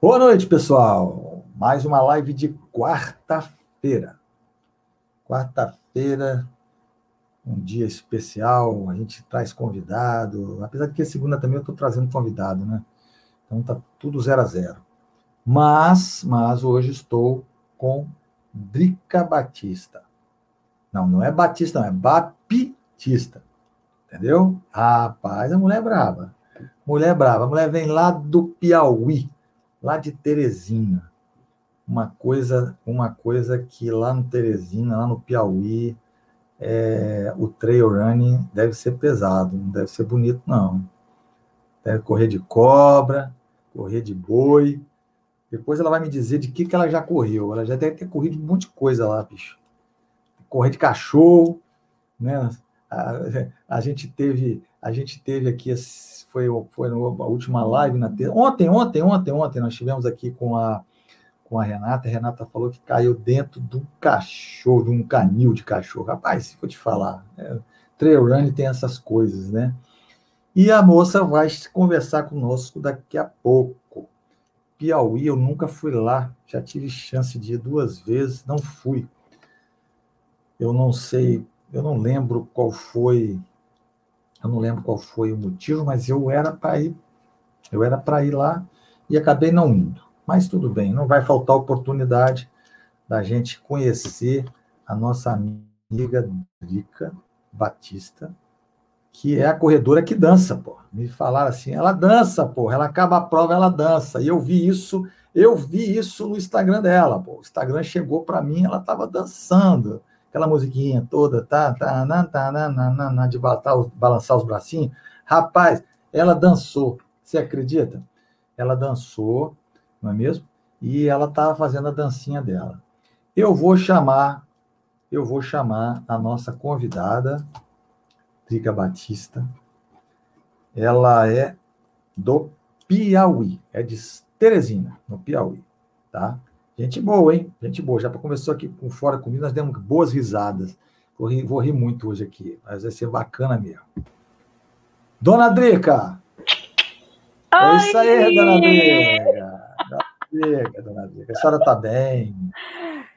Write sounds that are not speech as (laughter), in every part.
Boa noite, pessoal. Mais uma live de quarta-feira. Quarta-feira, um dia especial. A gente traz convidado. Apesar de que segunda também eu estou trazendo convidado, né? Então tá tudo zero a zero. Mas, mas hoje estou com Drica Batista. Não, não é Batista, não, é Baptista. Entendeu? Rapaz, a mulher é brava. Mulher brava. A mulher vem lá do Piauí, lá de Teresina. Uma coisa, uma coisa que lá no Teresina, lá no Piauí, é, o trail running deve ser pesado, não deve ser bonito, não. Deve correr de cobra, correr de boi. Depois ela vai me dizer de que, que ela já correu. Ela já deve ter corrido um monte de coisa lá, bicho. Correr de cachorro, né? A, a gente teve, a gente teve aqui, foi, foi a última live na terça. Ontem, ontem, ontem, ontem, nós tivemos aqui com a, com a Renata. A Renata falou que caiu dentro de um cachorro, de um canil de cachorro. Rapaz, vou te falar. É, trail run tem essas coisas, né? E a moça vai conversar conosco daqui a pouco. Piauí, eu nunca fui lá, já tive chance de ir duas vezes, não fui. Eu não sei eu não lembro qual foi, eu não lembro qual foi o motivo, mas eu era para ir, eu era para ir lá e acabei não indo. Mas tudo bem, não vai faltar oportunidade da gente conhecer a nossa amiga Drica Batista, que é a corredora que dança, pô. Me falaram assim, ela dança, pô, ela acaba a prova, ela dança. E eu vi isso, eu vi isso no Instagram dela, pô. O Instagram chegou para mim, ela estava dançando aquela musiquinha toda, tá, tá, na, tá, na, na, na, de balançar os bracinhos. Rapaz, ela dançou, você acredita? Ela dançou, não é mesmo? E ela estava fazendo a dancinha dela. Eu vou chamar, eu vou chamar a nossa convidada, Drica Batista. Ela é do Piauí, é de Teresina, no Piauí, tá? Gente boa, hein? Gente boa. Já começou aqui com Fora Comigo, nós demos boas risadas. Vou rir, vou rir muito hoje aqui, mas vai ser bacana mesmo. Dona Drica! É isso aí, Dona Drica! Dona Drica, Dona Drica. A senhora está bem?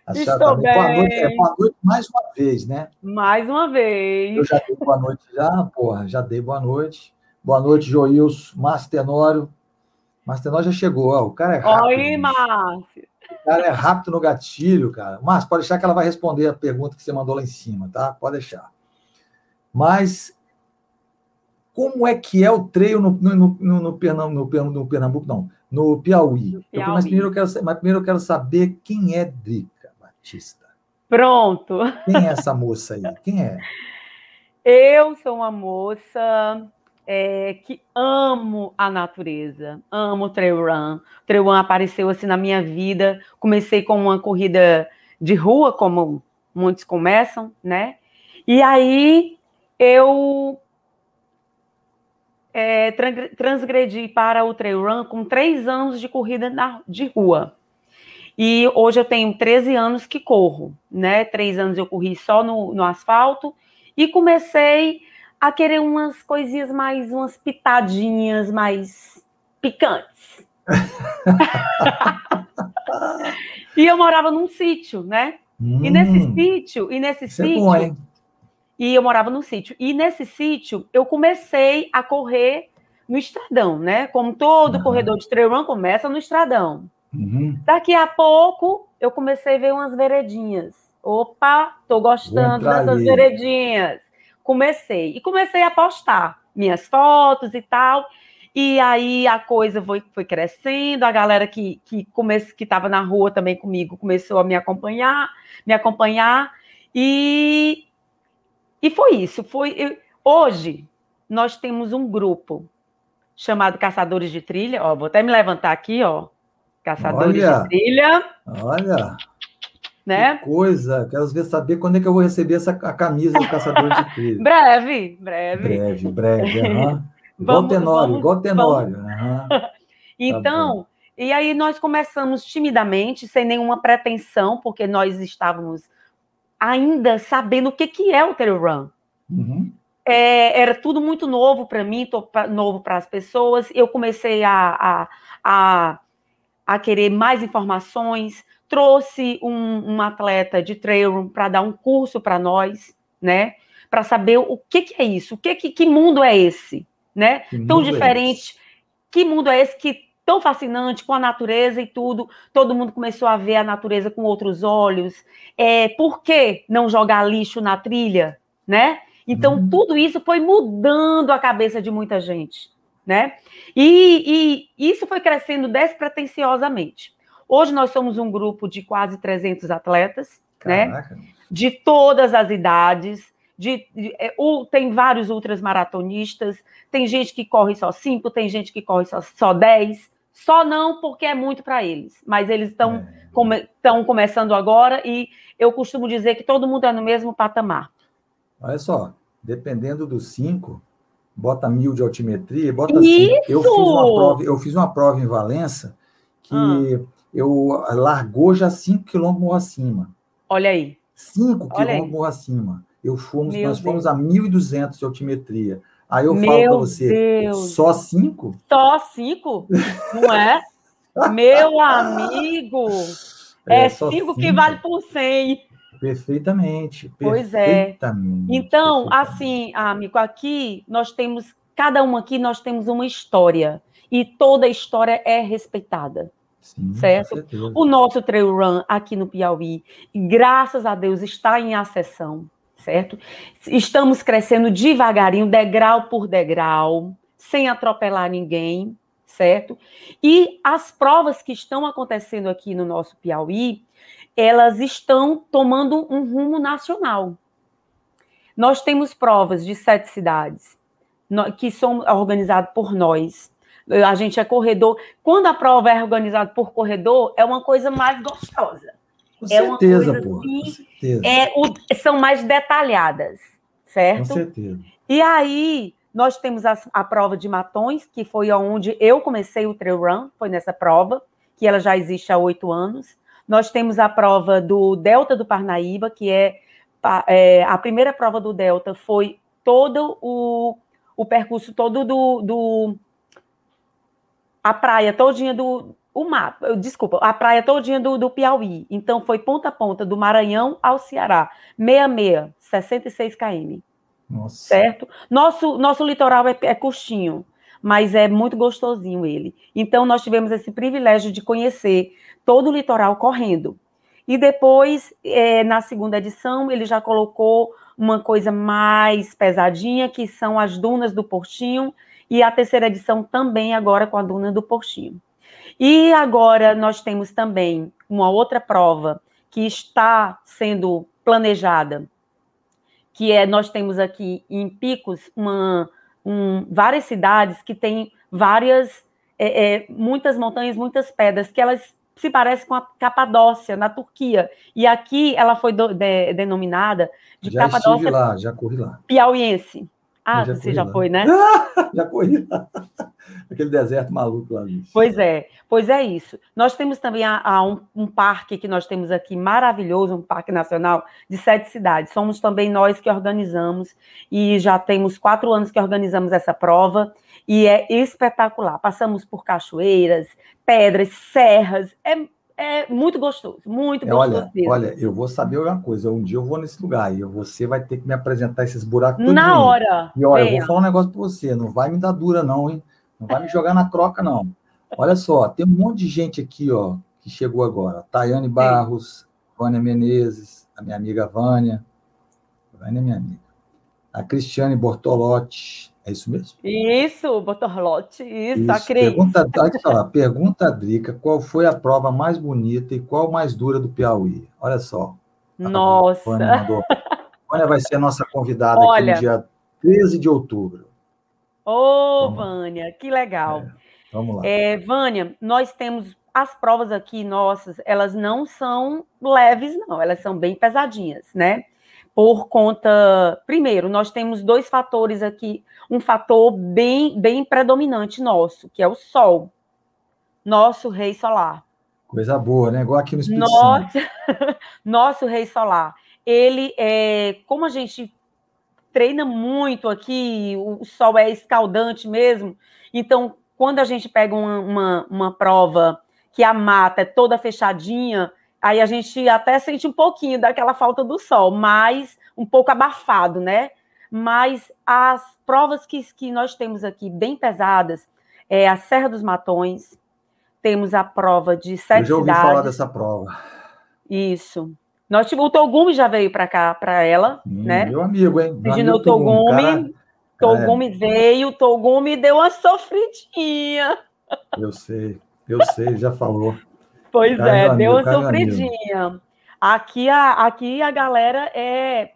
A senhora Estou tá bem. Boa noite, é, boa noite mais uma vez, né? Mais uma vez. Eu já dei boa noite já, porra, já dei boa noite. Boa noite, Joilson, Márcio Tenório. Márcio Tenório já chegou, ó, o cara é rápido. Oi, Márcio cara é rápido no gatilho, cara. Mas pode deixar que ela vai responder a pergunta que você mandou lá em cima, tá? Pode deixar. Mas como é que é o treino no, no, no, no, Pernambuco, no Pernambuco, não, no Piauí. Piauí. Eu, mas, primeiro eu quero, mas primeiro eu quero saber quem é Drica Batista. Pronto. Quem é essa moça aí? Quem é? Eu sou uma moça é, que amo a natureza, amo o trail run. O trail run apareceu assim na minha vida. Comecei com uma corrida de rua, como muitos começam, né? E aí eu é, transgredi para o trail run com três anos de corrida na, de rua. E hoje eu tenho 13 anos que corro, né? Três anos eu corri só no, no asfalto e comecei a querer umas coisinhas mais, umas pitadinhas mais picantes. (laughs) e eu morava num sítio, né? Hum, e nesse hum. sítio, e nesse sítio. É bom, hein? E eu morava num sítio. E nesse sítio eu comecei a correr no estradão, né? Como todo corredor de trail run começa no estradão. Uhum. Daqui a pouco eu comecei a ver umas veredinhas. Opa, tô gostando dessas ali. veredinhas comecei. E comecei a postar minhas fotos e tal. E aí a coisa foi, foi crescendo, a galera que que que estava na rua também comigo começou a me acompanhar, me acompanhar e e foi isso. Foi eu, hoje nós temos um grupo chamado Caçadores de Trilha. Ó, vou até me levantar aqui, ó. Caçadores olha, de Trilha. Olha. Né? Que coisa! Quero ver saber quando é que eu vou receber essa a camisa do caçador de (laughs) trilha. breve, breve. Breve, breve. Uhum. (laughs) Igual Tenório, vamos, igual Tenório. Uhum. (laughs) Então, tá e aí nós começamos timidamente, sem nenhuma pretensão, porque nós estávamos ainda sabendo o que, que é o trail run. Uhum. É, era tudo muito novo para mim, novo para as pessoas. Eu comecei a, a, a a querer mais informações, trouxe um, um atleta de trail para dar um curso para nós, né? Para saber o que, que, é isso, o que, que, que mundo é esse, né? Tão é diferente. É que mundo é esse que tão fascinante com a natureza e tudo? Todo mundo começou a ver a natureza com outros olhos. É, por que não jogar lixo na trilha, né? Então, uhum. tudo isso foi mudando a cabeça de muita gente, né? E, e isso foi crescendo despretensiosamente. Hoje nós somos um grupo de quase 300 atletas, né? Caraca. né? De todas as idades. De, de, é, tem vários ultramaratonistas, tem gente que corre só 5, tem gente que corre só, só 10. Só não porque é muito para eles, mas eles estão é. come, começando agora e eu costumo dizer que todo mundo é no mesmo patamar. Olha só, dependendo dos cinco, bota mil de altimetria, bota cinco. Eu fiz uma prova, eu fiz uma prova em Valença que ah eu largou já 5 quilômetros acima. Olha aí. 5 quilômetros acima. Eu fomos, nós Deus. fomos a 1.200 de altimetria. Aí eu Meu falo para você, Deus. só 5? Só 5? Não é? (laughs) Meu amigo, é 5 é que vale por 100. Perfeitamente. Pois é. Então, perfeitamente. assim, amigo, aqui nós temos, cada um aqui nós temos uma história. E toda história é respeitada. Sim, certo? O nosso trail run aqui no Piauí, graças a Deus, está em acessão, certo? Estamos crescendo devagarinho, degrau por degrau, sem atropelar ninguém, certo? E as provas que estão acontecendo aqui no nosso Piauí, elas estão tomando um rumo nacional. Nós temos provas de sete cidades que são organizadas por nós, a gente é corredor. Quando a prova é organizada por corredor, é uma coisa mais gostosa. Com é certeza, uma coisa, pô. Assim, certeza. É, o, são mais detalhadas, certo? Com certeza. E aí, nós temos a, a prova de Matões, que foi onde eu comecei o trail run, foi nessa prova, que ela já existe há oito anos. Nós temos a prova do Delta do Parnaíba, que é, é a primeira prova do Delta foi todo o, o percurso todo do, do a praia todinha do o mapa, desculpa, a praia todinha do, do Piauí. Então foi ponta a ponta do Maranhão ao Ceará, 66, 66 km. Nossa. Certo? Nosso nosso litoral é, é curtinho, mas é muito gostosinho ele. Então nós tivemos esse privilégio de conhecer todo o litoral correndo. E depois, é, na segunda edição, ele já colocou uma coisa mais pesadinha, que são as dunas do Portinho, e a terceira edição também agora com a Duna do Portinho. E agora nós temos também uma outra prova que está sendo planejada, que é nós temos aqui em Picos uma, um, várias cidades que têm várias é, é, muitas montanhas, muitas pedras que elas se parecem com a Capadócia na Turquia. E aqui ela foi do, de, denominada de já Capadócia. lá, já corri lá. Piauiense. Ah, já você já lá. foi, né? (laughs) já corri lá. Aquele deserto maluco lá. Bicho. Pois é, pois é isso. Nós temos também a, a um, um, parque que nós temos aqui maravilhoso, um parque nacional de sete cidades. Somos também nós que organizamos e já temos quatro anos que organizamos essa prova e é espetacular. Passamos por cachoeiras, pedras, serras. É é muito gostoso, muito é, gostoso. Olha, mesmo. olha, eu vou saber uma coisa. Um dia eu vou nesse lugar e você vai ter que me apresentar esses buracos. Na hora. E olha, eu vou falar um negócio para você. Não vai me dar dura, não, hein? Não vai me jogar na croca, não. Olha só, tem um monte de gente aqui, ó, que chegou agora. Tayane Barros, Vânia Menezes, a minha amiga Vânia. Vânia é minha amiga. A Cristiane Bortolotti, é isso mesmo? Isso, Botorlote, isso, isso. a Cris. Pergunta, falar, pergunta a Drica, qual foi a prova mais bonita e qual mais dura do Piauí? Olha só. Nossa! Vânia vai ser a nossa convidada Olha, aqui no dia 13 de outubro. Ô, oh, Vânia, que legal. É, vamos lá. É, Vânia, nós temos as provas aqui nossas, elas não são leves, não, elas são bem pesadinhas, né? Por conta. Primeiro, nós temos dois fatores aqui, um fator bem, bem predominante nosso, que é o Sol, nosso rei solar. Coisa boa, né? Igual aqui no Espírito nosso, (laughs) nosso rei solar. Ele é. Como a gente treina muito aqui, o sol é escaldante mesmo, então, quando a gente pega uma, uma, uma prova que a mata é toda fechadinha, aí a gente até sente um pouquinho daquela falta do sol, mas um pouco abafado, né? Mas as provas que, que nós temos aqui bem pesadas é a Serra dos Matões, temos a prova de sete. Eu já ouvi cidades. falar dessa prova. Isso. Nós tivemos, o Togumi já veio para cá, para ela, hum, né? Meu amigo, hein? Pedindo o Togumi. Togumi é. veio, Togumi deu uma sofridinha. Eu sei, eu sei, já falou. Pois é, deu uma sofridinha. Aqui a, aqui a galera é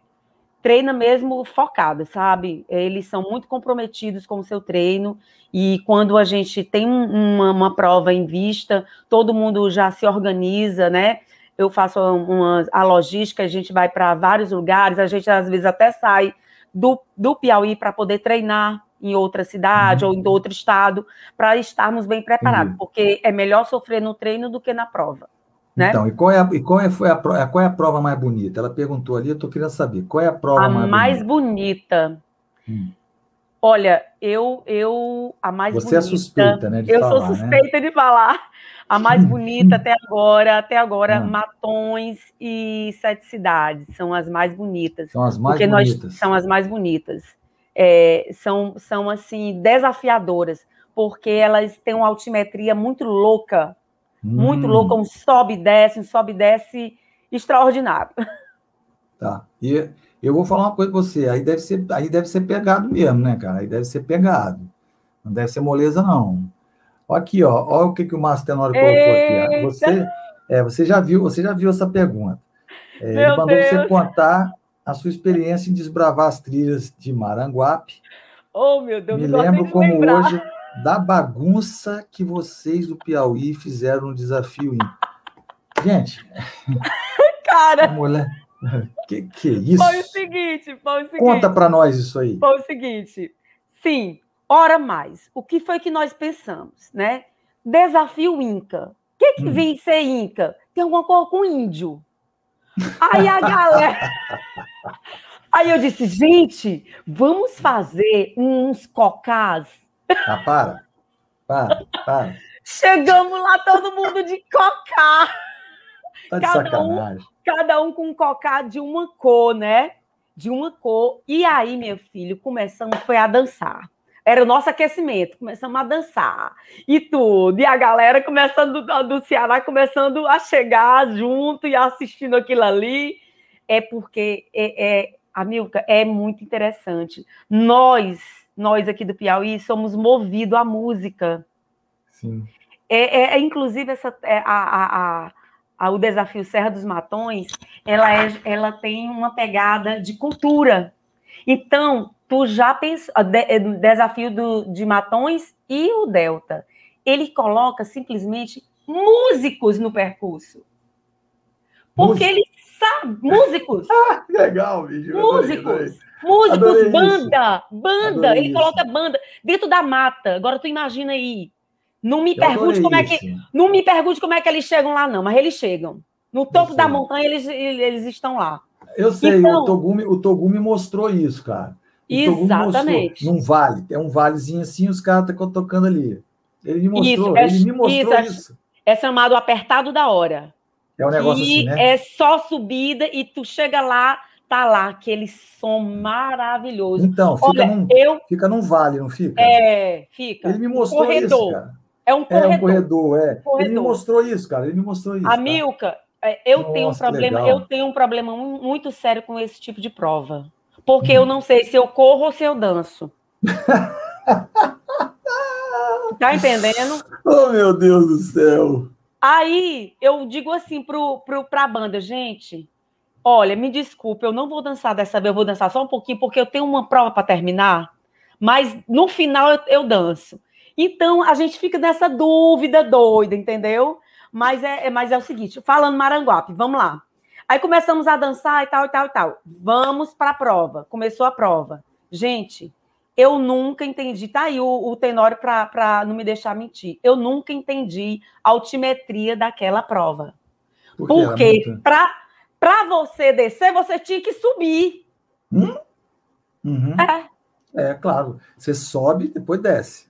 treina mesmo focada, sabe? Eles são muito comprometidos com o seu treino e quando a gente tem uma, uma prova em vista, todo mundo já se organiza, né? eu faço uma, a logística, a gente vai para vários lugares, a gente às vezes até sai do, do Piauí para poder treinar em outra cidade uhum. ou em outro estado, para estarmos bem preparados, uhum. porque é melhor sofrer no treino do que na prova. Né? Então, e qual é, a, e qual, é, foi a, qual é a prova mais bonita? Ela perguntou ali, eu estou querendo saber, qual é a prova a mais, mais bonita? bonita. Hum. Olha, eu, eu, a mais Você é bonita. Você é suspeita, né? eu falar, sou né? suspeita né? de falar a mais (laughs) bonita até agora, até agora, hum. Matões e Sete Cidades são as mais bonitas. São as mais bonitas. São as mais bonitas. É, são, são, assim, desafiadoras, porque elas têm uma altimetria muito louca, hum. muito louca, um sobe e desce, um sobe e desce extraordinário. Tá. E eu vou falar uma coisa para você, aí deve ser, aí deve ser pegado mesmo, né, cara? Aí deve ser pegado. Não deve ser moleza, não. Aqui, ó, olha o que, que o Márcio Tenório colocou aqui. Você, é, você já viu, você já viu essa pergunta. É, ele mandou Deus. você contar a sua experiência em desbravar as trilhas de Maranguape. Oh, meu Deus, Me lembro como lembrar. hoje da bagunça que vocês do Piauí fizeram no desafio. Gente, (laughs) cara, mulher, que que é isso? Foi o seguinte, foi o seguinte. Conta para nós isso aí. Foi o seguinte. Sim, Ora mais, o que foi que nós pensamos, né? Desafio Inca. O que, que hum. vem ser Inca? Tem alguma coisa com índio. Aí a galera. (laughs) Aí eu disse, gente, vamos fazer uns cocás. Ah, para. Para, para. Chegamos lá, todo mundo de cocá. Tá de cada sacanagem. Um, cada um com um cocá de uma cor, né? De uma cor. E aí, meu filho, começamos foi a dançar. Era o nosso aquecimento. Começamos a dançar e tudo. E a galera começando do Ceará começando a chegar junto e assistindo aquilo ali. É porque é, é Amilca, é muito interessante. Nós, nós aqui do Piauí, somos movidos à música. Sim. É, é, é inclusive essa, é, a, a, a, o desafio Serra dos Matões, ela, é, ela tem uma pegada de cultura. Então, tu já pensou, de, desafio do, de Matões e o Delta, ele coloca simplesmente músicos no percurso. Porque Música. ele sabe, músicos. (laughs) ah, legal, bicho. Músicos. Adorei, Músicos, adorei banda, isso. banda. Adorei ele isso. coloca banda dentro da mata. Agora tu imagina aí. Não me pergunte como isso. é que não me pergunte como é que eles chegam lá não, mas eles chegam. No topo da montanha eles, eles estão lá. Eu sei, então, o, Togumi, o Togumi mostrou isso, cara. Exatamente. Num vale, é um valezinho assim, os caras estão tocando ali. Ele me mostrou, isso, é, ele me mostrou isso. isso. É chamado apertado da hora. É um negócio e assim, né? É só subida e tu chega lá, tá lá, aquele som maravilhoso. Então, fica, Olha, num, eu, fica num vale, não fica? É, fica. Ele me mostrou um corredor. isso, cara. É um corredor. É um corredor, é. Corredor. Ele me mostrou isso, cara. Ele me mostrou isso. A Milka, é, eu Nossa, tenho um problema, eu tenho um problema muito sério com esse tipo de prova porque eu não sei se eu corro ou se eu danço. (laughs) tá entendendo? Oh, meu Deus do céu! Aí eu digo assim pro, pro, pra banda, gente, olha, me desculpe, eu não vou dançar dessa vez, eu vou dançar só um pouquinho, porque eu tenho uma prova para terminar, mas no final eu, eu, danço. Então a gente fica nessa dúvida doida, entendeu? Mas é, é, mas é o seguinte, falando Maranguape, vamos lá. Aí começamos a dançar e tal, e tal, e tal. Vamos para a prova. Começou a prova. Gente, eu nunca entendi. Tá aí o, o Tenório para não me deixar mentir. Eu nunca entendi a altimetria daquela prova. Por Porque muito... para você descer, você tinha que subir. Hum? Uhum. É. É, claro. Você sobe, depois desce.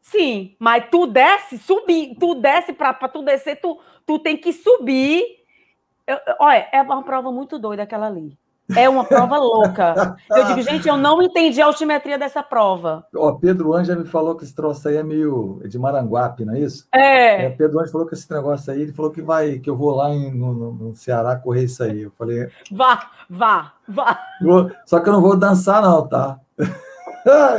Sim, mas tu desce, subir, tu desce para tu descer, tu, tu tem que subir. Eu, olha, é uma prova muito doida aquela ali. É uma prova louca. Eu digo, gente, eu não entendi a altimetria dessa prova. Ó, Pedro Anja me falou que esse troço aí é meio de Maranguape, não é isso? É. é Pedro Anja falou que esse negócio aí, ele falou que vai, que eu vou lá em, no, no, Ceará correr isso aí. Eu falei, vá, vá, vá. Vou, só que eu não vou dançar, não, tá? (laughs)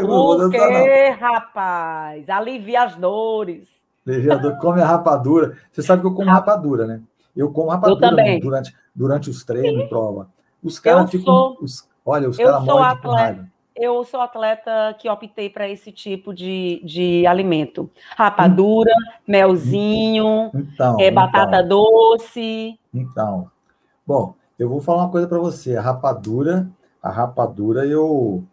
Por quê, rapaz? Alivia as dores. Legiador, come a rapadura. Você sabe que eu como rapadura, né? Eu como rapadura eu durante, durante os treinos e prova. Os caras ficam. Sou, os, olha, os caras morrem de raiva. Eu sou atleta que optei para esse tipo de, de alimento. Rapadura, melzinho, então, é, batata então. doce. Então. Bom, eu vou falar uma coisa para você. A rapadura, a rapadura eu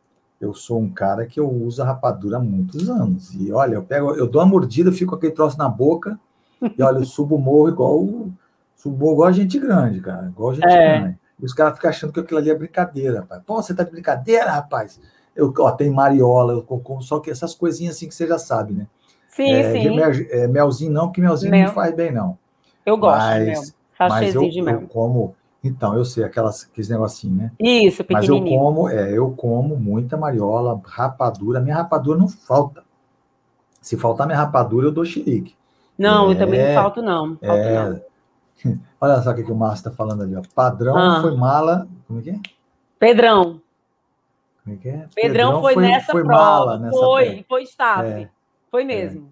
eu sou um cara que eu uso a rapadura há muitos anos. E olha, eu pego, eu dou uma mordida, fico com aquele troço na boca, e olha, eu subo o morro igual subo morro igual a gente grande, cara. Igual a gente é. grande. E os caras ficam achando que aquilo ali é brincadeira, rapaz. Pô, você tá de brincadeira, rapaz? Eu, ó, tem mariola, só que essas coisinhas assim que você já sabe, né? Sim, é, sim. Mel, é, melzinho não, porque melzinho mel. não faz bem, não. Eu gosto mas, de mel. Mas eu, de mel. eu como então, eu sei, aquelas, aqueles negocinhos, né? Isso, pequenininho. Mas eu como, é, eu como muita mariola, rapadura. Minha rapadura não falta. Se faltar minha rapadura, eu dou xerique. Não, é, eu também não falto, não. Falto é, não. (laughs) Olha só o que, que o Márcio está falando ali, ó. Padrão ah. foi mala. Como é que é? Pedrão. Como é que é? Pedrão, Pedrão foi, foi, nessa foi prova. Mala nessa foi, foi staff. É, foi é. mesmo.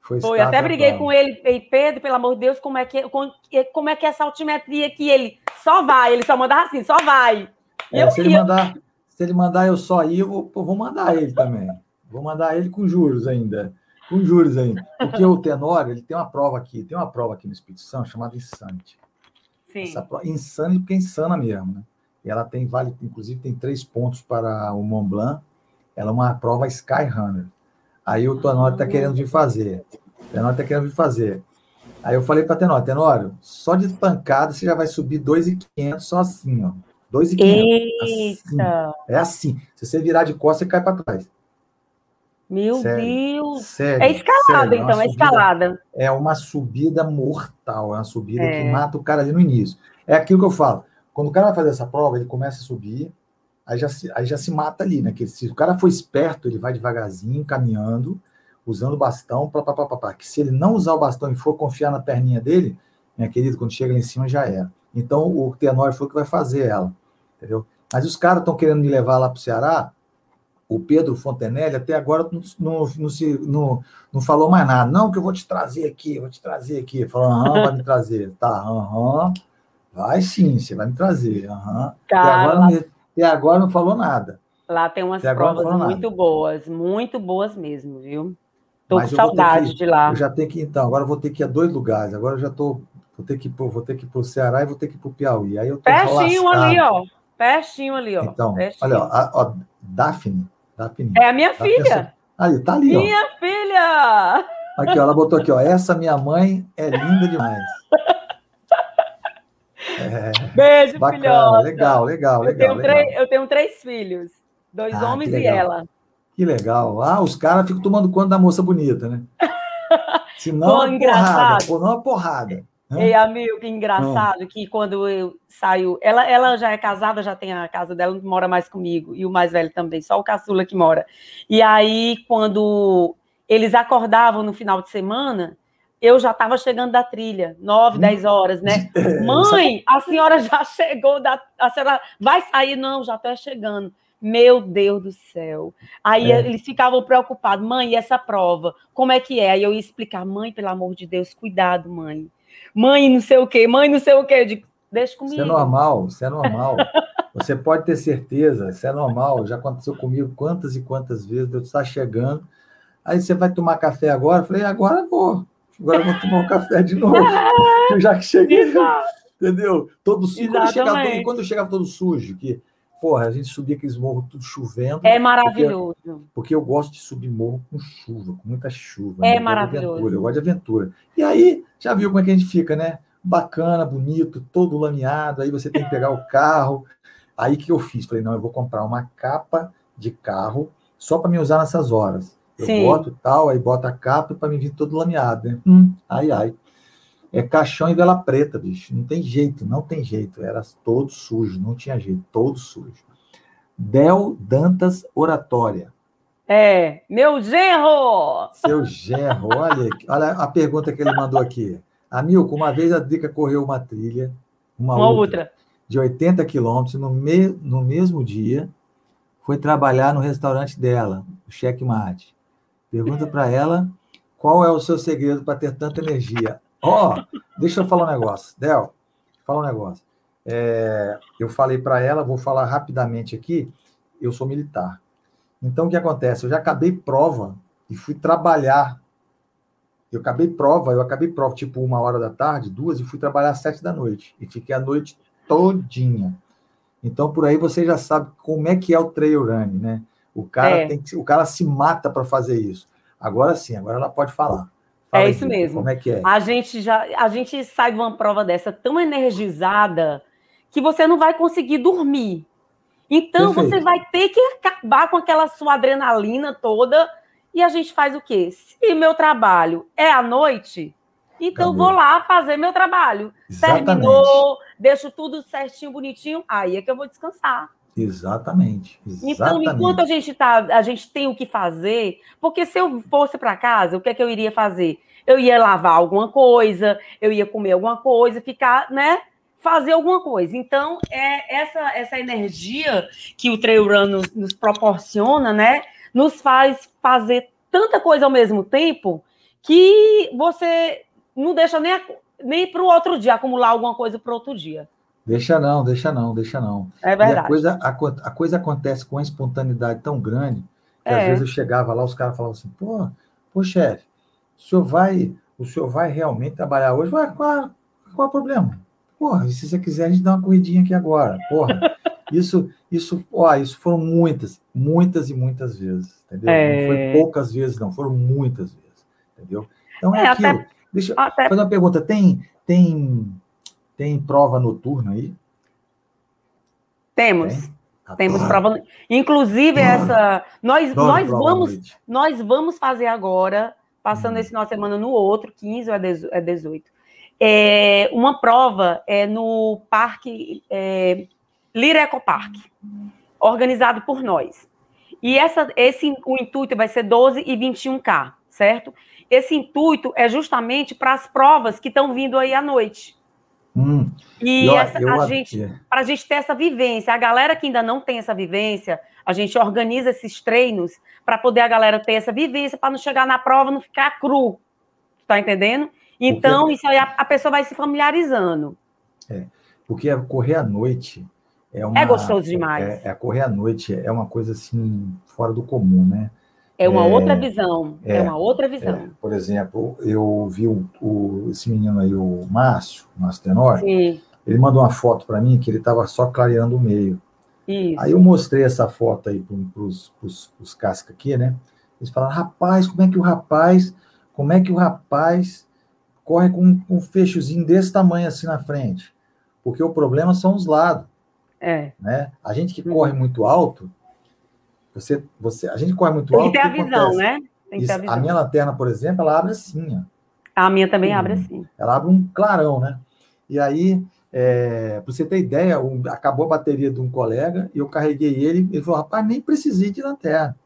Foi, foi até briguei com ele, e Pedro, pelo amor de Deus, como é que como é que é essa altimetria que ele só vai, ele só manda assim, só vai. É, eu, se, ele eu... mandar, se ele mandar eu só ir, eu vou, eu vou mandar ele também. Vou mandar ele com juros ainda. Com juros ainda. Porque o Tenório, ele tem uma prova aqui, tem uma prova aqui no Espírito Santo chamada Insanity. Sim. Essa prova, Insanity porque é insana mesmo, né? E ela tem, vale, inclusive, tem três pontos para o Mont Blanc. Ela é uma prova Skyrunner. Aí o Tenório está querendo vir fazer. O Tenório está querendo vir fazer. Aí eu falei para Tenório, Tenório, só de pancada você já vai subir 2,500 só assim, ó. 2,500. Assim. É assim. Se você virar de costas, você cai para trás. Meu sério, Deus! Sério, é escalada, sério, é então, é, escalada. É uma subida mortal, é uma subida é. que mata o cara ali no início. É aquilo que eu falo. Quando o cara vai fazer essa prova, ele começa a subir, aí já se, aí já se mata ali, né? Que se o cara for esperto, ele vai devagarzinho, caminhando, usando o bastão, pá, pá, pá, pá, que se ele não usar o bastão e for confiar na perninha dele, minha querida, quando chega lá em cima já era. Então o Tenório falou que vai fazer ela, entendeu? Mas os caras estão querendo me levar lá para o Ceará, o Pedro Fontenelle até agora não, não, não, se, não, não falou mais nada. Não, que eu vou te trazer aqui, vou te trazer aqui. Falou, aham, vai me trazer. Tá, aham. Vai sim, você vai me trazer. Aham. Tá, e, agora, lá... e agora não falou nada. Lá tem umas provas muito nada. boas, muito boas mesmo, viu? Tô Mas com saudade que, de lá. Eu já tenho que, então, agora eu vou ter que ir a dois lugares. Agora eu já tô, vou ter que ir, vou ter que ir para o Ceará e vou ter que ir para o Piauí. Aí eu tô Pertinho ali, ó. Pertinho ali, ó. Então, olha, ó, a, ó, Daphne, Daphne. É a minha filha. Aí, tá ali, minha ó. Filha! Aqui, ó, ela botou aqui, ó. Essa minha mãe é linda demais. (laughs) É, Beijo, bacana, filhota. Legal, legal, eu Tenho legal. Três, eu tenho três filhos. Dois ah, homens e ela. Que legal. Ah, os caras ficam tomando conta da moça bonita, né? (laughs) Se não, é porrada. Por não, é porrada. Ei, amigo, que engraçado hum. que quando eu saio. Ela, ela já é casada, já tem a casa dela, não mora mais comigo. E o mais velho também, só o caçula que mora. E aí, quando eles acordavam no final de semana, eu já estava chegando da trilha, nove, dez horas, né? (laughs) É, Mãe, a senhora já (laughs) chegou, da, a senhora vai sair? Não, já estou chegando. Meu Deus do céu. Aí é. eles ficavam preocupados, mãe, e essa prova? Como é que é? Aí eu ia explicar, mãe, pelo amor de Deus, cuidado, mãe. Mãe, não sei o quê, mãe, não sei o quê. Eu digo, deixa comigo. Isso é normal, (laughs) isso é normal. Você pode ter certeza, isso é normal. Já aconteceu comigo quantas e quantas vezes, eu estar chegando. Aí você vai tomar café agora? Eu falei, agora vou. Agora eu vou tomar um café de novo. (laughs) já que cheguei. Entendeu? Todo sujo. Quando, chegava, quando eu chegava todo sujo, que porra, a gente subia aqueles morros tudo chovendo. É maravilhoso. Porque, porque, eu gosto de subir morro com chuva, com muita chuva. É né? maravilhoso. Eu gosto de aventura. E aí, já viu como é que a gente fica, né? Bacana, bonito, todo lameado. Aí você tem que pegar o carro. Aí que eu fiz? Falei, não, eu vou comprar uma capa de carro só para me usar nessas horas. Eu Sim. boto tal, aí bota a capa para me vir todo lameado, né? Hum, ai, ai. É caixão e vela preta, bicho. Não tem jeito, não tem jeito. Era todo sujo, não tinha jeito, todo sujo. Del Dantas Oratória. É, meu genro! Seu genro, olha, olha a pergunta que ele mandou aqui. Amilco, uma vez a Drica correu uma trilha, uma, uma outra, outra, de 80 quilômetros no, me, no mesmo dia, foi trabalhar no restaurante dela, o Checkmate. Pergunta para ela qual é o seu segredo para ter tanta energia. Ó, oh, deixa eu falar um negócio. Del, fala um negócio. É, eu falei para ela, vou falar rapidamente aqui, eu sou militar. Então, o que acontece? Eu já acabei prova e fui trabalhar. Eu acabei prova, eu acabei prova tipo uma hora da tarde, duas, e fui trabalhar às sete da noite. E fiquei a noite todinha. Então, por aí você já sabe como é que é o trail né? O cara, é. tem que, o cara se mata para fazer isso. Agora sim, agora ela pode falar. Fala é isso aqui, mesmo. Como é que é? A gente já, a gente sai de uma prova dessa tão energizada que você não vai conseguir dormir. Então Perfeito. você vai ter que acabar com aquela sua adrenalina toda. E a gente faz o quê? Se meu trabalho é à noite, então Acabou. vou lá fazer meu trabalho. Exatamente. Terminou, deixo tudo certinho, bonitinho, aí é que eu vou descansar. Exatamente. Exatamente. Então, enquanto a gente tá, a gente tem o que fazer, porque se eu fosse para casa, o que é que eu iria fazer? Eu ia lavar alguma coisa, eu ia comer alguma coisa, ficar, né? Fazer alguma coisa. Então, é essa essa energia que o trail run nos, nos proporciona, né? Nos faz fazer tanta coisa ao mesmo tempo que você não deixa nem, nem para o outro dia acumular alguma coisa para outro dia. Deixa não, deixa não, deixa não. É verdade. A coisa, a, a coisa acontece com uma espontaneidade tão grande que é. às vezes eu chegava lá, os caras falavam assim, pô, pô, chefe, o senhor vai, o senhor vai realmente trabalhar hoje? Ué, qual, qual é o problema? Porra, se você quiser, a gente dá uma corridinha aqui agora. Porra, (laughs) isso, isso, ó, isso foram muitas, muitas e muitas vezes, entendeu? É... Não foi poucas vezes, não, foram muitas vezes, entendeu? Então é, é aquilo. Até... Deixa eu até... fazer uma pergunta. Tem, tem tem prova noturna aí? Temos. Tem? Temos prova. Inclusive, essa. Nós, nós, vamos, nós vamos fazer agora, passando hum. esse final de semana no outro, 15 ou é 18. É, é, uma prova é no Parque é, Lireco Park, organizado por nós. E essa, esse, o intuito vai ser 12 e 21K, certo? Esse intuito é justamente para as provas que estão vindo aí à noite. Hum. E essa, eu, a gente, para a gente ter essa vivência, a galera que ainda não tem essa vivência, a gente organiza esses treinos para poder a galera ter essa vivência, para não chegar na prova não ficar cru. Tá entendendo? Então, porque... isso aí a, a, pessoa vai se familiarizando. É, porque correr à noite é uma. É gostoso demais. É, é, correr à noite é uma coisa assim, fora do comum, né? É uma é, outra visão. É, é uma outra visão. É, por exemplo, eu vi o, o, esse menino aí, o Márcio, Márcio Tenor, Sim. ele mandou uma foto para mim que ele estava só clareando o meio. Isso. Aí eu mostrei essa foto aí para os cascas aqui, né? Eles falaram, rapaz, como é que o rapaz, como é que o rapaz corre com, com um fechozinho desse tamanho assim na frente? Porque o problema são os lados. É. Né? A gente que corre muito alto, você, você, a gente corre muito alto. Tem que ter a visão, acontece? né? Tem que ter a, visão. a minha lanterna, por exemplo, ela abre assim. Ó. A minha também abre assim. Ela abre um clarão, né? E aí, é, para você ter ideia, um, acabou a bateria de um colega e eu carreguei ele. Ele falou: rapaz, nem precisei de lanterna.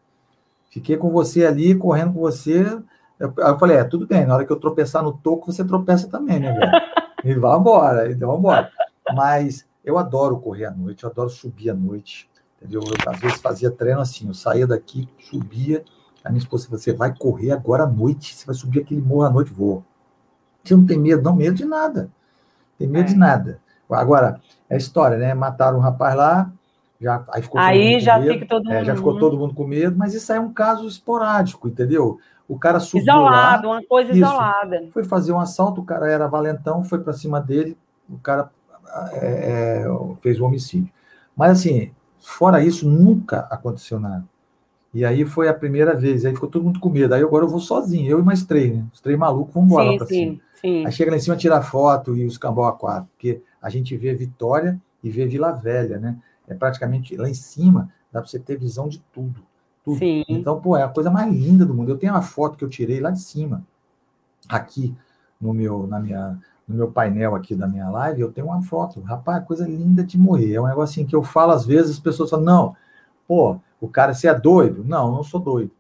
Fiquei com você ali, correndo com você. Eu, eu falei: é, tudo bem, na hora que eu tropeçar no toco, você tropeça também, né, velho? (laughs) e vamos embora, então vamos embora. Mas eu adoro correr à noite, eu adoro subir à noite. Entendeu? Eu, às vezes fazia treino assim, eu saía daqui, subia, a minha esposa você vai correr agora à noite, você vai subir aquele morro à noite, vou. Você não tem medo, não, medo de nada. Tem medo é. de nada. Agora, é história, né? Mataram um rapaz lá, já, aí ficou aí já fica todo mundo. É, já ficou todo mundo com medo, mas isso aí é um caso esporádico, entendeu? O cara subiu Isolado, lá, uma coisa isso, isolada. Foi fazer um assalto, o cara era valentão, foi para cima dele, o cara é, é, fez o um homicídio. Mas assim, Fora isso, nunca aconteceu nada. E aí foi a primeira vez, aí ficou todo mundo com medo. Aí agora eu vou sozinho, eu e mais três, né? Os três malucos vão embora sim, pra sim, cima. Sim. Aí chega lá em cima tirar foto e os cambau a quatro, porque a gente vê Vitória e vê Vila Velha, né? É praticamente lá em cima, dá para você ter visão de tudo. Tudo. Sim. Então, pô, é a coisa mais linda do mundo. Eu tenho uma foto que eu tirei lá de cima, aqui no meu, na minha, no meu painel aqui da minha live, eu tenho uma foto. Rapaz, coisa linda de morrer. É um negocinho que eu falo às vezes, as pessoas falam, não, pô, o cara, você é doido? Não, eu não sou doido.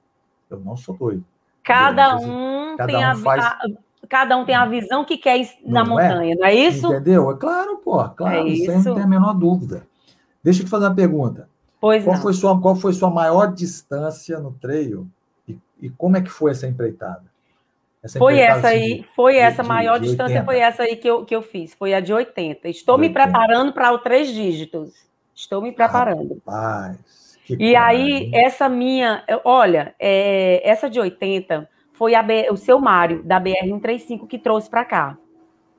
Eu não sou doido. Cada um cada tem um a, faz... a, cada um tem a visão que quer na não é? montanha, é? não é isso? Entendeu? É claro, pô, claro, é isso. isso não tem a menor dúvida. Deixa eu te fazer uma pergunta. Pois qual não. foi sua qual foi sua maior distância no trail e, e como é que foi essa empreitada? Essa foi essa aí, foi de, essa de, maior de distância, foi essa aí que eu, que eu fiz, foi a de 80. Estou me 80. preparando para o três dígitos. Estou me preparando. Rapaz, e aí, essa minha, olha, é, essa de 80 foi a, o seu Mário, da BR-135, que trouxe para cá,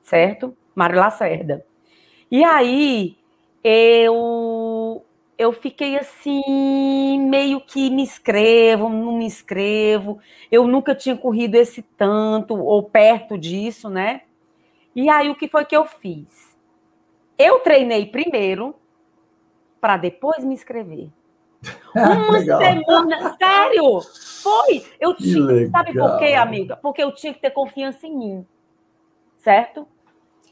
certo? Mário Lacerda. E aí, eu eu fiquei assim, meio que me inscrevo, não me inscrevo. Eu nunca tinha corrido esse tanto, ou perto disso, né? E aí, o que foi que eu fiz? Eu treinei primeiro, para depois me inscrever. (laughs) Uma semana, sério, foi. Eu tinha, sabe por quê, amiga? Porque eu tinha que ter confiança em mim, certo?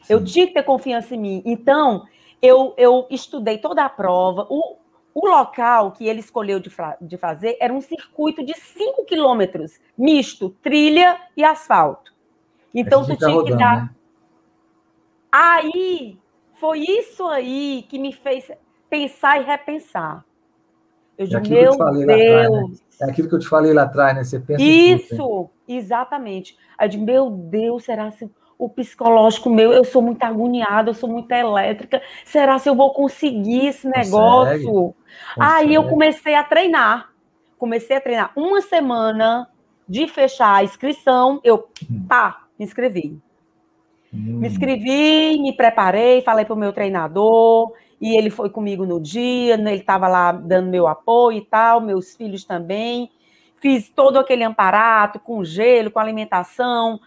Sim. Eu tinha que ter confiança em mim. Então, eu, eu estudei toda a prova. O, o local que ele escolheu de, de fazer era um circuito de 5 quilômetros, misto, trilha e asfalto. Então, tu tinha rodando, que dar. Né? Aí, foi isso aí que me fez pensar e repensar. Eu digo, é meu Deus. Atrás, né? É aquilo que eu te falei lá atrás, né? Você pensa Isso, exatamente. Aí eu digo, meu Deus, será se o psicológico meu, eu sou muito agoniada, eu sou muito elétrica. Será se eu vou conseguir esse negócio? Consegue. Aí eu comecei a treinar. Comecei a treinar uma semana de fechar a inscrição, eu hum. pá, me inscrevi. Hum. Me inscrevi, me preparei, falei para o meu treinador, e ele foi comigo no dia, né, ele estava lá dando meu apoio e tal, meus filhos também. Fiz todo aquele amparato com gelo, com alimentação,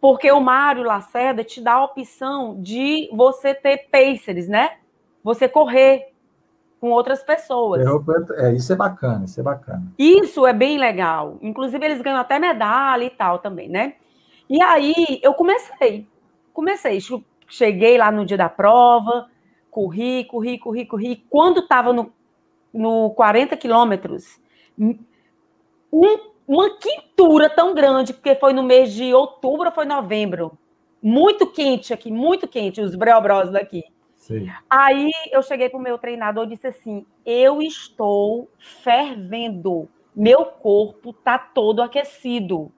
porque o Mário Lacerda te dá a opção de você ter pacers, né? Você correr com outras pessoas. É, isso é bacana, isso é bacana. Isso é bem legal. Inclusive, eles ganham até medalha e tal também, né? E aí eu comecei. Comecei. Cheguei lá no dia da prova, corri, corri, corri, corri. Quando estava no, no 40 quilômetros, um uma quintura tão grande, porque foi no mês de outubro ou foi novembro. Muito quente aqui, muito quente, os breobros daqui. Sim. Aí eu cheguei para o meu treinador e disse assim: Eu estou fervendo, meu corpo está todo aquecido.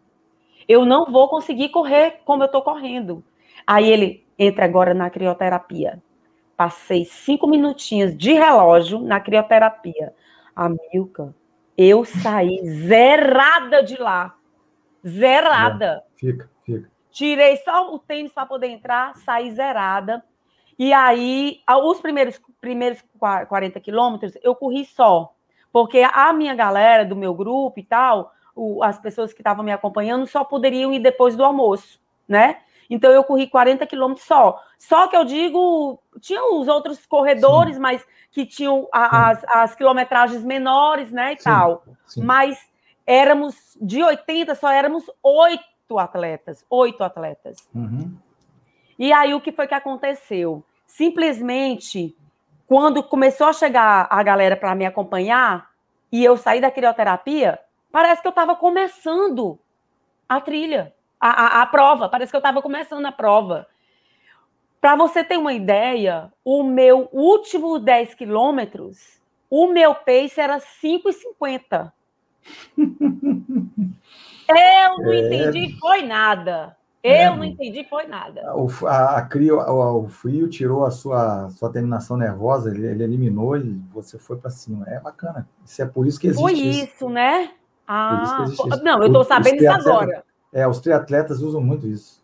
Eu não vou conseguir correr como eu estou correndo. Aí ele entra agora na crioterapia. Passei cinco minutinhos de relógio na crioterapia. A Milka, eu saí zerada de lá. Zerada. É, fica, fica. Tirei só o tênis para poder entrar, saí zerada. E aí, os primeiros, primeiros 40 quilômetros, eu corri só. Porque a minha galera do meu grupo e tal, o, as pessoas que estavam me acompanhando, só poderiam ir depois do almoço, né? Então eu corri 40 quilômetros só. Só que eu digo, tinha os outros corredores, Sim. mas que tinham a, as, as, quilometragens menores, né, e sim, tal. Sim. Mas éramos, de 80, só éramos oito atletas, oito atletas. Uhum. E aí, o que foi que aconteceu? Simplesmente, quando começou a chegar a galera para me acompanhar, e eu saí da crioterapia, parece que eu estava começando a trilha, a, a, a prova, parece que eu estava começando a prova. Para você ter uma ideia, o meu último 10 quilômetros, o meu pace era 5,50. (laughs) Eu não é... entendi, foi nada. Eu é, não entendi, foi nada. O, a, a crio, o, o, frio tirou a sua, sua terminação nervosa, ele, ele eliminou e você foi para cima. É bacana. Isso é por isso que existe. Foi isso, isso. né? Ah, isso. não, eu estou sabendo isso agora. É, os triatletas usam muito isso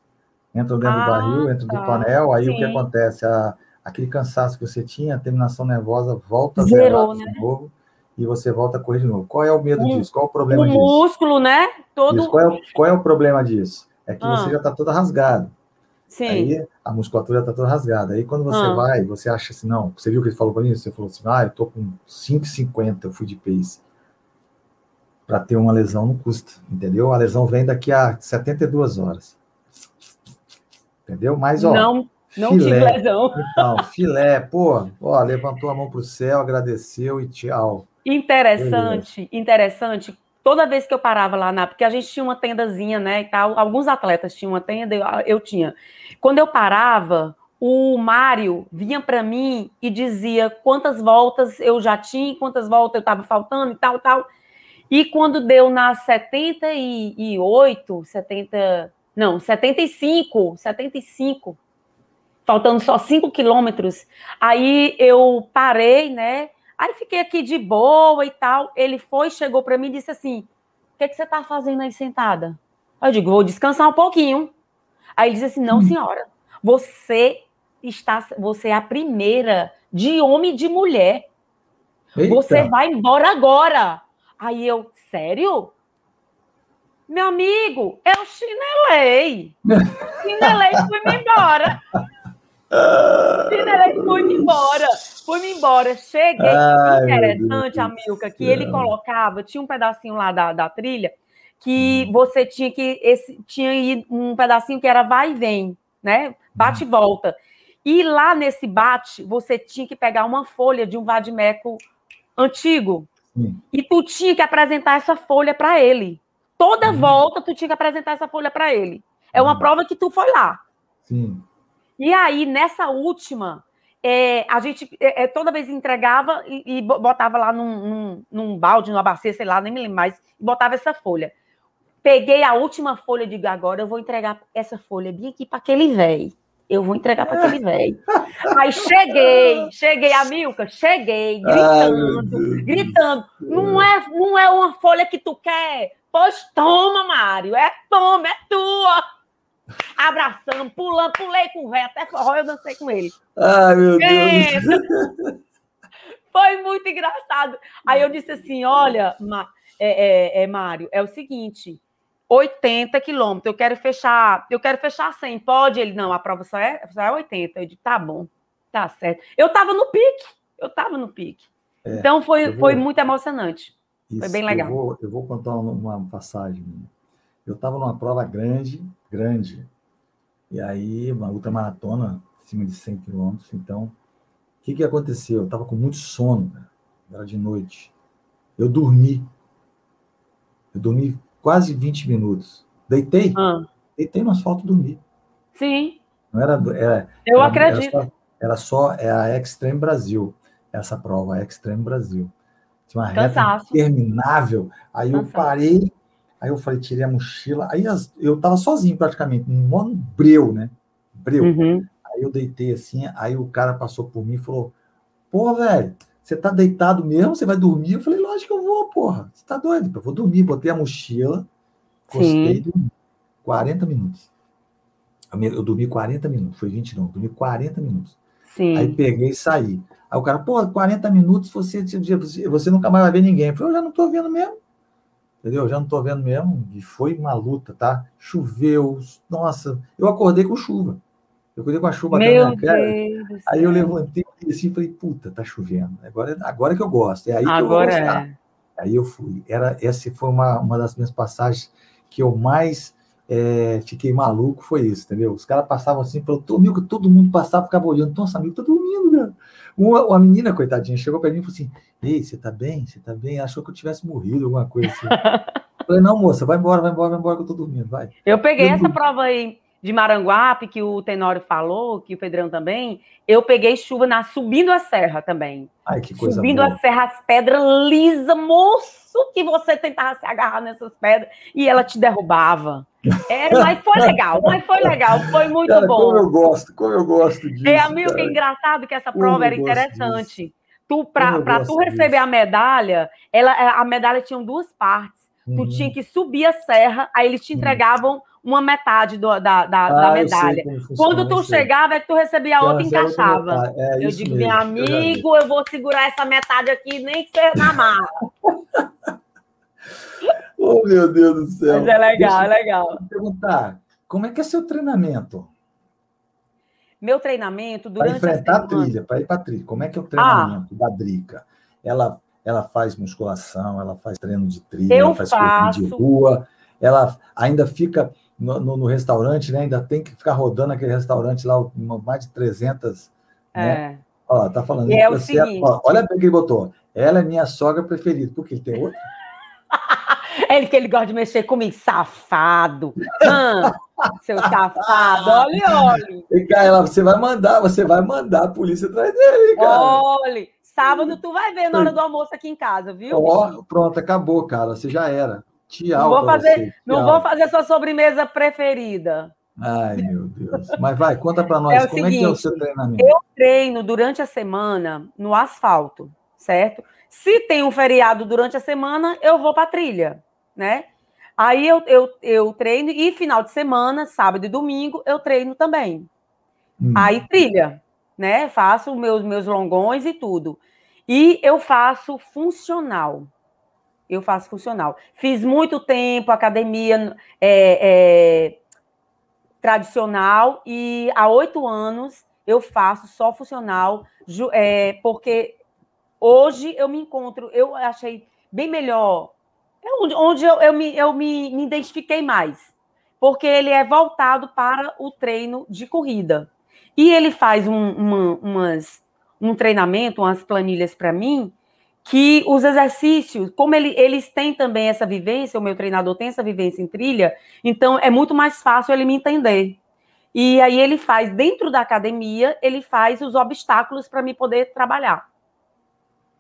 entram dentro ah, do barril, entram tá. do panel, aí Sim. o que acontece? A, aquele cansaço que você tinha, a terminação nervosa volta Zerou, né? de novo e você volta a correr de novo. Qual é o medo disso? Qual é o problema o disso? O músculo, né? Todo... Qual, é, qual, é, o problema disso? É que ah. você já está toda rasgada. Sim. Aí a musculatura está toda rasgada. Aí quando você ah. vai, você acha assim, não, você viu o que ele falou para mim? Você falou assim, ah, eu tô com 5,50, eu fui de pace. Para ter uma lesão não custa, entendeu? A lesão vem daqui a 72 horas. Entendeu? Mas, ó. Não, não filé, tive lesão. Então, filé, pô, ó, levantou a mão para o céu, agradeceu e tchau. Interessante, Beleza. interessante. Toda vez que eu parava lá na. Porque a gente tinha uma tendazinha, né? E tal. Alguns atletas tinham uma tenda, eu, eu tinha. Quando eu parava, o Mário vinha para mim e dizia quantas voltas eu já tinha, quantas voltas eu estava faltando e tal, tal. E quando deu nas 78, 70, não, 75, 75, faltando só 5 quilômetros, aí eu parei, né? Aí fiquei aqui de boa e tal. Ele foi, chegou para mim e disse assim: O que, que você está fazendo aí sentada? Aí eu digo: Vou descansar um pouquinho. Aí ele disse assim: Não, hum. senhora, você está, você é a primeira de homem e de mulher. Eita. Você vai embora agora. Aí eu, sério? Meu amigo, eu chinelei. chinelei e fui-me embora. chinelei e fui-me embora. Fui-me embora. Cheguei. Ai, interessante, Amilca, que ele colocava, tinha um pedacinho lá da, da trilha, que você tinha que. Esse, tinha um pedacinho que era vai e vem, né? Bate e volta. E lá nesse bate, você tinha que pegar uma folha de um vadimeco antigo. Sim. E tu tinha que apresentar essa folha para ele. Toda uhum. volta tu tinha que apresentar essa folha para ele. É uma uhum. prova que tu foi lá. Sim. E aí, nessa última, é, a gente é, é toda vez entregava e, e botava lá num, num, num, balde, numa bacia, sei lá, nem me lembro mais, e botava essa folha. Peguei a última folha e digo, agora eu vou entregar essa folha bem aqui para aquele velho eu vou entregar para aquele (laughs) velho. Aí cheguei, cheguei, a Milka, cheguei, gritando, Ai, gritando. Não é, não é uma folha que tu quer? Pois toma, Mário, é toma, é tua. Abraçando, pulando, pulei com o velho, até forró eu dancei com ele. Ai, meu Deus. Foi muito engraçado. Aí eu disse assim: olha, é, é, é, Mário, é o seguinte 80 quilômetros. Eu quero fechar, eu quero fechar 100. Pode? Ele, não, a prova só é, só é 80. Eu disse, tá bom, tá certo. Eu tava no pique, eu tava no pique. É, então foi, vou, foi muito emocionante. Isso, foi bem legal. Eu vou, eu vou contar uma passagem. Eu estava numa prova grande, grande, e aí uma ultramaratona, acima de 100 quilômetros. Então, o que, que aconteceu? Eu estava com muito sono, cara. era de noite. Eu dormi. Eu dormi quase 20 minutos. Deitei, ah. deitei no asfalto e dormi. Sim. Não era, era Eu era, acredito. Era só, era só é a Extreme Brasil, essa prova, a Extreme Brasil. Tinha uma Cansaço. reta interminável. Aí Cansaço. eu parei, aí eu falei, tirei a mochila. Aí as, eu tava sozinho praticamente, um breu, né? Breu. Uhum. Aí eu deitei assim, aí o cara passou por mim e falou: Pô, velho, você tá deitado mesmo? Você vai dormir? Eu falei, lógico que eu vou, porra. Você tá doido? Eu vou dormir. Botei a mochila, gostei de 40 minutos. Eu dormi 40 minutos, foi 20 não, dormi 40 minutos. Sim. Aí peguei e saí. Aí o cara, pô, 40 minutos você, você nunca mais vai ver ninguém. Eu falei, eu já não tô vendo mesmo. Entendeu? Eu já não tô vendo mesmo. E foi uma luta, tá? Choveu, nossa, eu acordei com chuva. Eu cuidei com a chuva Meu na cara. Deus aí eu levantei assim e falei, puta, tá chovendo. Agora, agora que eu gosto. É aí agora que eu vou É. Aí eu fui. Era, essa foi uma, uma das minhas passagens que eu mais é, fiquei maluco, foi isso, entendeu? Os caras passavam assim, pelo amigo, todo mundo passava, ficava olhando, nossa, amigo, tá dormindo, cara. Uma, uma menina, coitadinha, chegou para mim e falou assim: Ei, você tá bem? Você tá bem? Achou que eu tivesse morrido, alguma coisa assim. (laughs) falei, não, moça, vai embora, vai embora, vai embora, que eu tô dormindo, vai. Eu peguei eu essa prova aí de Maranguape, que o Tenório falou, que o Pedrão também, eu peguei chuva na subindo a serra também. Ai, que coisa Subindo boa. a serra, as pedras lisas, moço, que você tentava se agarrar nessas pedras e ela te derrubava. Era, mas foi legal, mas foi legal, foi muito Cara, bom. Como eu gosto, como eu gosto disso. É, amigo, é engraçado que essa prova como era interessante. Tu, para tu receber disso. a medalha, ela, a medalha tinha duas partes. Uhum. Tu tinha que subir a serra, aí eles te uhum. Uma metade do, da, da, ah, da medalha. Quando tu chegava, é que tu recebia a outra e encaixava. É, eu digo, meu amigo, eu vou segurar essa metade aqui, nem que seja na mala. (laughs) oh, meu Deus do céu. Mas é legal, é legal. perguntar, como é que é seu treinamento? Meu treinamento durante para enfrentar a, a trilha, para ir para a trilha. Como é que é o treinamento ah. da Drica? Ela ela faz musculação, ela faz treino de trilha, eu ela faz faço. de rua, ela ainda fica no, no, no, restaurante, né? Ainda tem que ficar rodando aquele restaurante lá, mais de 300, né? é. né? Ó, tá falando. é o seguinte... ó, olha bem o que ele botou. Ela é minha sogra preferida. Por que ele tem outro? É (laughs) ele que ele gosta de mexer comigo, safado. Seu safado, olha, olha. E, cara, você vai mandar, você vai mandar a polícia atrás dele, cara. Olha, sábado tu vai ver na hora do almoço aqui em casa, viu? Ó, pronto, acabou, cara. Você já era. Tchau. Não vou fazer, não vou fazer sua sobremesa preferida. Ai, meu Deus. Mas vai, conta para nós, é como seguinte, é que é o seu treinamento? Eu treino durante a semana no asfalto, certo? Se tem um feriado durante a semana, eu vou para trilha, né? Aí eu, eu, eu treino e final de semana, sábado e domingo, eu treino também. Hum. Aí trilha, né? Faço meus meus longões e tudo. E eu faço funcional. Eu faço funcional. Fiz muito tempo academia é, é, tradicional e há oito anos eu faço só funcional, é, porque hoje eu me encontro, eu achei bem melhor, é onde, eu, eu, me, eu me, me identifiquei mais, porque ele é voltado para o treino de corrida. E ele faz um, uma, umas, um treinamento, umas planilhas para mim, que os exercícios, como ele, eles têm também essa vivência, o meu treinador tem essa vivência em trilha, então é muito mais fácil ele me entender. E aí ele faz, dentro da academia, ele faz os obstáculos para me poder trabalhar.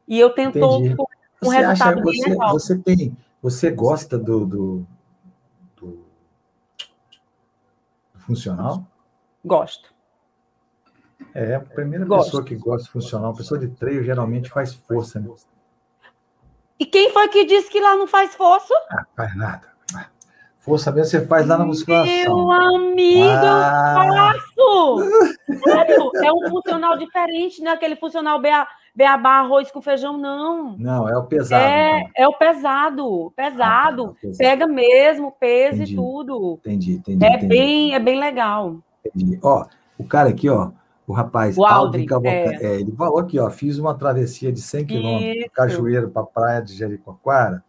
E eu tento um você resultado acha, você, legal. Você tem, você gosta do, do, do, funcional? Gosto. É, a primeira Gosto. pessoa que gosta de funcional, a pessoa de treino geralmente faz força, né? E quem foi que disse que lá não faz força? Ah, faz nada. Força mesmo você faz lá na musculação. Meu amigo, ah. eu faço! Sério, é um funcional diferente, não é aquele funcional beabá, beabá, arroz com feijão, não. Não, é o pesado. É, então. é o pesado, pesado. Ah, tá, pesado. Pega mesmo, peso entendi, e tudo. Entendi, entendi. É, entendi. Bem, é bem legal. Entendi. Ó, o cara aqui, ó, o rapaz, o Aldrin, é. é. ele falou aqui, ó, fiz uma travessia de 100 quilômetros, Cajueiro para a praia de Jericoacoara,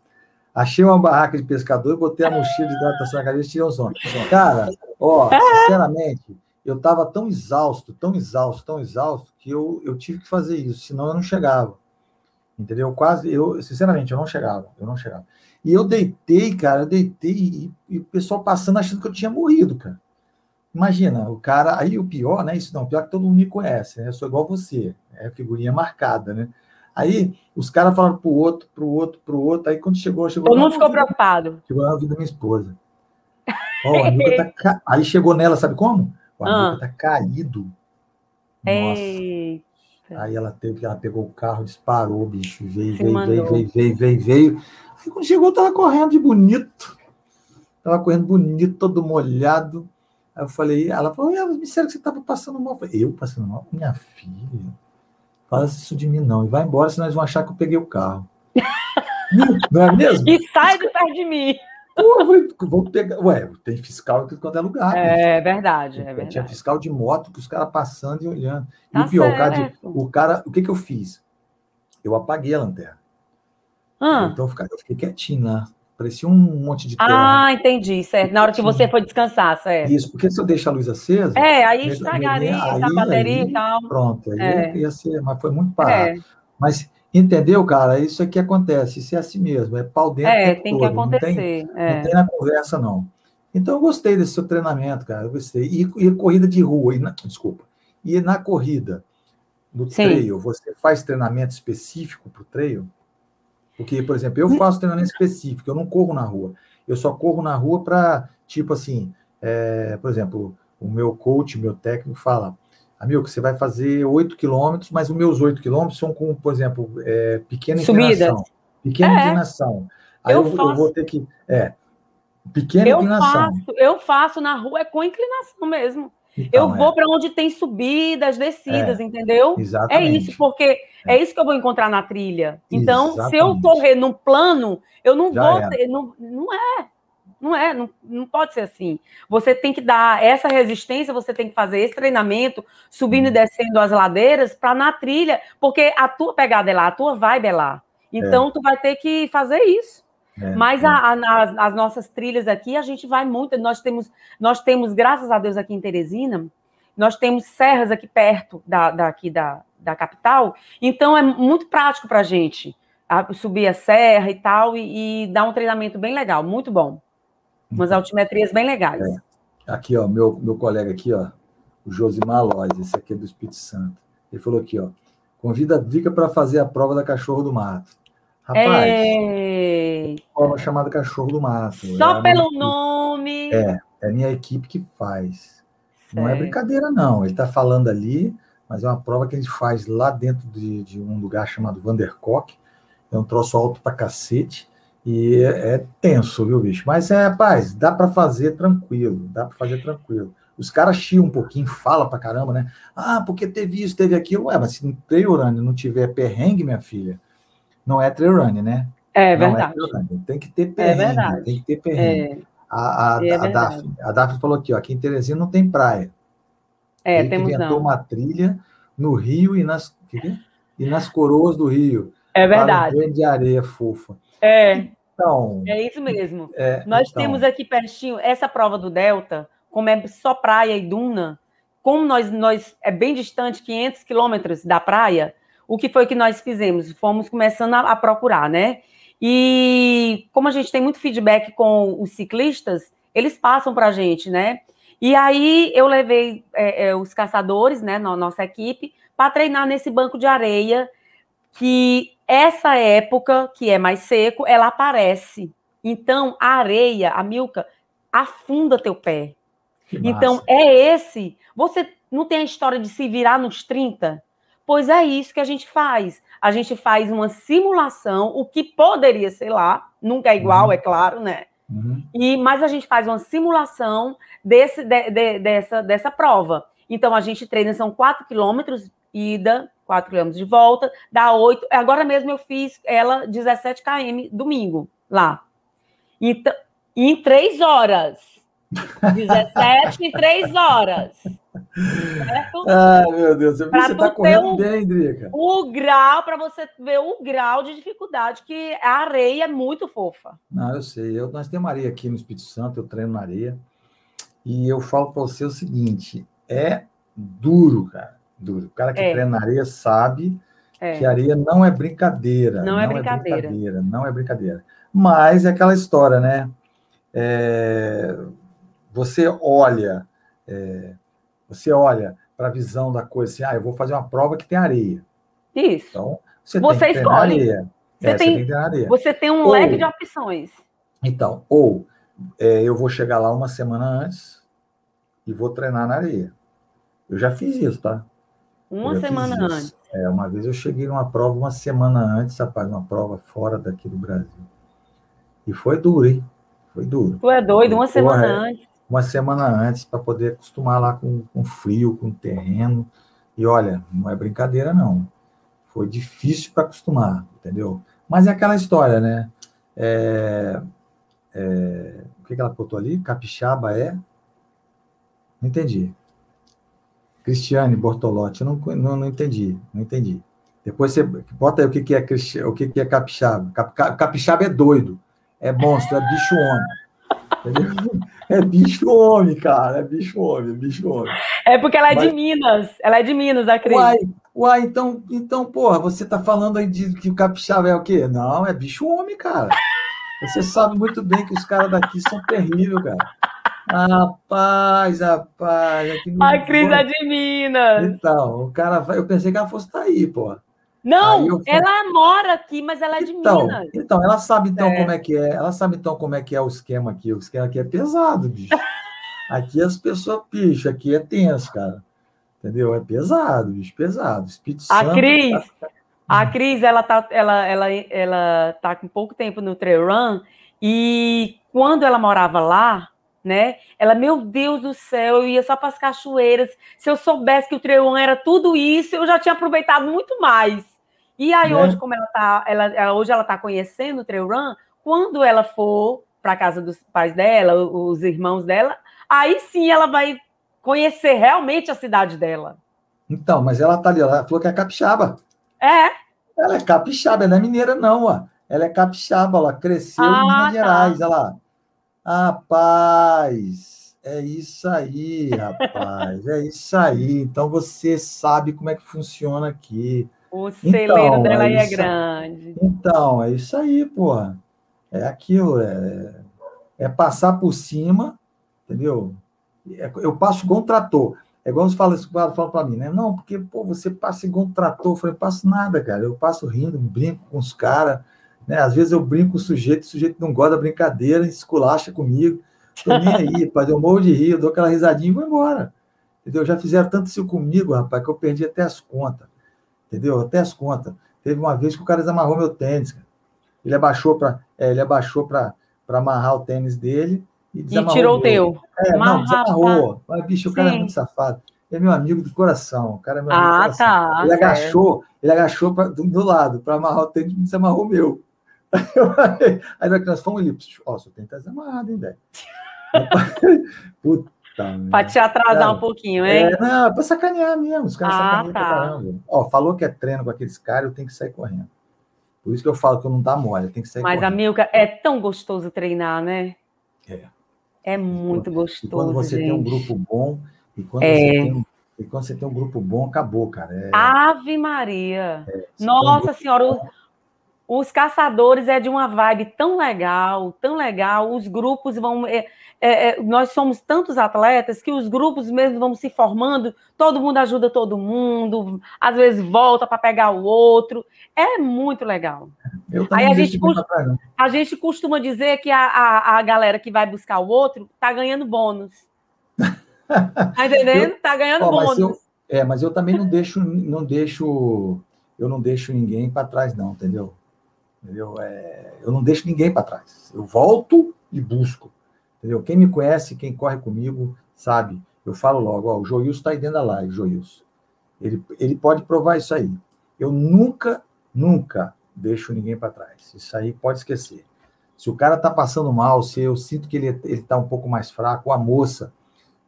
achei uma barraca de pescador, botei a mochila de hidratação na cabeça e tirei um som. Cara, ó, (laughs) sinceramente, eu estava tão exausto, tão exausto, tão exausto, que eu, eu tive que fazer isso, senão eu não chegava. Entendeu? Quase, eu, sinceramente, eu não chegava, eu não chegava. E eu deitei, cara, eu deitei e, e o pessoal passando achando que eu tinha morrido, cara. Imagina, o cara, aí o pior, né? Isso não, o pior é que todo mundo me conhece, né? Eu sou igual você, é figurinha marcada, né? Aí os caras falaram pro outro, pro outro, pro outro, aí quando chegou, chegou. Todo mundo ficou preocupado. Chegou na vida da minha esposa. Oh, tá ca... Aí chegou nela, sabe como? O amigo ah. tá caído. Nossa. Eita. Aí ela teve, ela pegou o carro, disparou, bicho, veio, veio, veio, veio, veio, veio, veio. Aí quando chegou, tava correndo de bonito. Tava correndo bonito, todo molhado. Aí eu falei, ela falou, me disseram que você estava passando mal. Eu, falei, eu passando mal? Minha filha, fala isso de mim não. E vai embora, senão eles vão achar que eu peguei o carro. (laughs) não é mesmo? E sai de perto de mim. Pô, vou pegar. Ué, tem fiscal em quando é lugar. É verdade, é verdade. Tinha fiscal de moto que os caras passando e olhando. Tá e o pior, o cara, de, o cara, o que, que eu fiz? Eu apaguei a lanterna. Ah. Então eu fiquei quietinho lá. Parecia um monte de. Ah, entendi, certo. Na hora que você foi descansar, certo. Isso, porque se eu deixar a luz acesa. É, aí estragaria aí, a bateria aí, e tal. Pronto, aí é. ia ser, mas foi muito parado. É. Mas entendeu, cara? Isso aqui acontece, isso é assim mesmo, é pau dentro. É, tem todo. que acontecer. Não tem, é. não tem na conversa, não. Então eu gostei desse seu treinamento, cara. Eu gostei. E, e corrida de rua, e na, desculpa. E na corrida, no Sim. trail, você faz treinamento específico para o trail? Porque, por exemplo, eu faço treinamento específico, eu não corro na rua. Eu só corro na rua para, tipo assim, é, por exemplo, o meu coach, meu técnico fala, amigo, você vai fazer 8 quilômetros, mas os meus 8 quilômetros são com, por exemplo, é, pequena Subidas. inclinação. Pequena é. inclinação. Aí eu, eu, eu, vou ter que. É, pequena eu inclinação. Faço, eu faço na rua, é com inclinação mesmo. Então, eu vou é. para onde tem subidas, descidas, é, entendeu? Exatamente. É isso, porque é. é. isso que eu vou encontrar na trilha. Então, exatamente. se eu correr num plano, eu não Já vou ter, não, não é. Não é, não, não pode ser assim. Você tem que dar essa resistência, você tem que fazer esse treinamento, subindo e descendo as ladeiras, para na trilha, porque a tua pegada é lá, a tua vibe é lá. Então, é. tu vai ter que fazer isso. É, Mas é. A, a, as, as, nossas trilhas aqui, a gente vai muito. Nós temos, nós temos, graças a Deus, aqui em Teresina, nós temos serras aqui perto da, daqui da, da capital, então é muito prático para a gente subir a serra e tal, e, e, dar um treinamento bem legal, muito bom. Umas uhum. altimetrias bem legais. É. Aqui, ó, meu, meu colega aqui, ó, o Josimar Lois, esse aqui é do Espírito Santo. Ele falou aqui, ó, convida a Drica para fazer a prova da Cachorro do Mato. Rapaz, é prova chamada Cachorro do Mato. Só é pelo nome. É, é a minha equipe que faz. Certo. Não é brincadeira, não. Ele está falando ali, mas é uma prova que a gente faz lá dentro de, de um lugar chamado Vandercock. É um troço alto pra cacete. E é, é tenso, viu, bicho? Mas é, rapaz, dá para fazer tranquilo, dá para fazer tranquilo. Os caras chiam um pouquinho, fala pra caramba, né? Ah, porque teve isso, teve aquilo. Ué, mas se no trail não tiver perrengue, minha filha, não é trail né? É verdade. É tem que ter é perrengue, é verdade. tem que ter perrengue. É. A, a, é a, Daphne, a Daphne falou aqui, ó, aqui em Teresina não tem praia. É, Ele temos inventou não. uma trilha no Rio e nas, e nas coroas do Rio. É verdade. Um de areia fofa. É. Então, é isso mesmo. É, Nós então... temos aqui pertinho essa prova do Delta, como é só praia e duna, como nós, nós é bem distante, 500 quilômetros da praia, o que foi que nós fizemos? Fomos começando a, a procurar, né? E como a gente tem muito feedback com os ciclistas, eles passam para a gente, né? E aí eu levei é, é, os caçadores, né, na nossa equipe, para treinar nesse banco de areia, que essa época, que é mais seco, ela aparece. Então, a areia, a milka, afunda teu pé. Então, é esse. Você não tem a história de se virar nos 30? Pois é isso que a gente faz. A gente faz uma simulação, o que poderia ser lá, nunca é igual, uhum. é claro, né? Uhum. E, mas a gente faz uma simulação desse, de, de, dessa, dessa prova. Então, a gente treina, são 4 quilômetros, ida, 4 quilômetros de volta, dá 8. Agora mesmo eu fiz ela 17 km domingo, lá. Então, em 3 horas. (laughs) 17 em 3 horas. Certo? Ah, meu Deus, você está correndo bem, Drica. O grau, para você ver o grau de dificuldade, que a areia é muito fofa. Não, eu sei. Eu, nós temos areia aqui no Espírito Santo, eu treino na areia. E eu falo para você o seguinte: é duro, cara. Duro. O cara que é. treina na areia sabe é. que areia não é brincadeira. Não, é não é, brincadeira. é brincadeira. Não é brincadeira. Mas é aquela história, né? É, você olha, é, você olha para a visão da coisa assim, ah, eu vou fazer uma prova que tem areia. Isso. Então, você, você tem escolhe. areia. Você, é, tem, você, tem, areia. você tem um ou, leque de opções. Então, ou é, eu vou chegar lá uma semana antes e vou treinar na areia. Eu já fiz isso, tá? Uma semana antes. É, uma vez eu cheguei numa prova uma semana antes, rapaz, uma prova fora daqui do Brasil. E foi duro, hein? Foi duro. Tu é doido, uma semana antes uma semana antes para poder acostumar lá com, com frio, com terreno. E olha, não é brincadeira, não. Foi difícil para acostumar, entendeu? Mas é aquela história, né? É, é, o que, que ela botou ali? Capixaba é? Não entendi. Cristiane Bortolotti, eu não, não, não entendi, não entendi. Depois você bota aí o que, que é o que, que é capixaba. Capixaba é doido, é monstro, é bicho homem. Entendeu? É bicho homem, cara. É bicho homem, é bicho homem. É porque ela é Mas... de Minas. Ela é de Minas, a Cris. Uai, uai, então, então, porra, você tá falando aí de que o capixaba é o quê? Não, é bicho homem, cara. Você sabe muito bem que os caras daqui são terríveis, cara. Rapaz, rapaz. Aqui. A Cris é de Minas. Então, o cara, eu pensei que ela fosse estar aí, porra. Não, ela mora aqui, mas ela é de então, Minas. Então, ela sabe então é. como é que é. Ela sabe então como é que é o esquema aqui. O esquema aqui é pesado, bicho. aqui as pessoas, bicho, aqui é tenso, cara. Entendeu? É pesado, bicho, pesado. Espírito a Santo, Cris, tá... a Cris, ela tá, ela, ela, ela tá com pouco tempo no trail run e quando ela morava lá, né? Ela, meu Deus do céu, eu ia só para as cachoeiras. Se eu soubesse que o run era tudo isso, eu já tinha aproveitado muito mais. E aí, né? hoje, como ela tá, ela, hoje ela está conhecendo o Trail Run, quando ela for para casa dos pais dela, os irmãos dela, aí sim ela vai conhecer realmente a cidade dela. Então, mas ela tá ali, ela falou que é capixaba. É. Ela é capixaba, não é mineira, não, ó. Ela é capixaba, ela cresceu ah, em Minas tá. Gerais, olha lá. Rapaz, é isso aí, rapaz, é isso aí. Então você sabe como é que funciona aqui. O celeiro então, dela é, é grande. Então, é isso aí, porra. É aquilo, é, é passar por cima, entendeu? É, eu passo igual um trator. É igual você fala, fala para mim, né? Não, porque, pô, você passa igual um trator. Eu falei, passo nada, cara. Eu passo rindo, brinco com os caras. Né? Às vezes eu brinco com o sujeito, o sujeito não gosta da brincadeira, esculacha comigo. Tô nem aí, (laughs) pai, eu morro de rir, eu dou aquela risadinha e vou embora. Entendeu? Já fizeram tanto isso comigo, rapaz, que eu perdi até as contas. Entendeu? Até as contas. Teve uma vez que o cara desamarrou meu tênis. Cara. Ele abaixou para é, ele abaixou para amarrar o tênis dele e desamarrou. E tirou o teu. É, não, desamarrou. Mas, bicho, o cara Sim. é muito safado. Ele é meu amigo do coração. O cara é meu amigo ah, do coração. Tá, ele agachou, ele agachou pra, do lado para amarrar o tênis e desamarrou o meu. (laughs) Aí nós fomos ali, ó, oh, seu tênis tá desamarrado, hein, velho? (laughs) Puta. Para te atrasar cara, um pouquinho, hein? É, não, é para sacanear mesmo. Os caras ah, sacaneiam tá. caramba. Ó, falou que é treino com aqueles caras, eu tenho que sair correndo. Por isso que eu falo que eu não dá mole, tem que sair Mas, correndo. Amilca, é tão gostoso treinar, né? É. É muito gostoso. E quando você gente. tem um grupo bom, e quando, é. você tem um, e quando você tem um grupo bom, acabou, cara. É... Ave Maria! É, Nossa um Senhora, bom, os caçadores é de uma vibe tão legal, tão legal. Os grupos vão. É, é, é, nós somos tantos atletas que os grupos mesmo vão se formando, todo mundo ajuda todo mundo, às vezes volta para pegar o outro. É muito legal. Aí a gente, costuma, a gente costuma dizer que a, a, a galera que vai buscar o outro está ganhando bônus. (laughs) Tá entendendo? Está ganhando ó, bônus. Mas eu, é, mas eu também não deixo, não deixo, eu não deixo ninguém para trás, não, entendeu? Entendeu? É, eu não deixo ninguém para trás. Eu volto e busco. Entendeu? Quem me conhece, quem corre comigo, sabe. Eu falo logo, ó, o Joilson está aí dentro da live, Joilson. Ele, ele pode provar isso aí. Eu nunca, nunca deixo ninguém para trás. Isso aí pode esquecer. Se o cara está passando mal, se eu sinto que ele está um pouco mais fraco, a moça,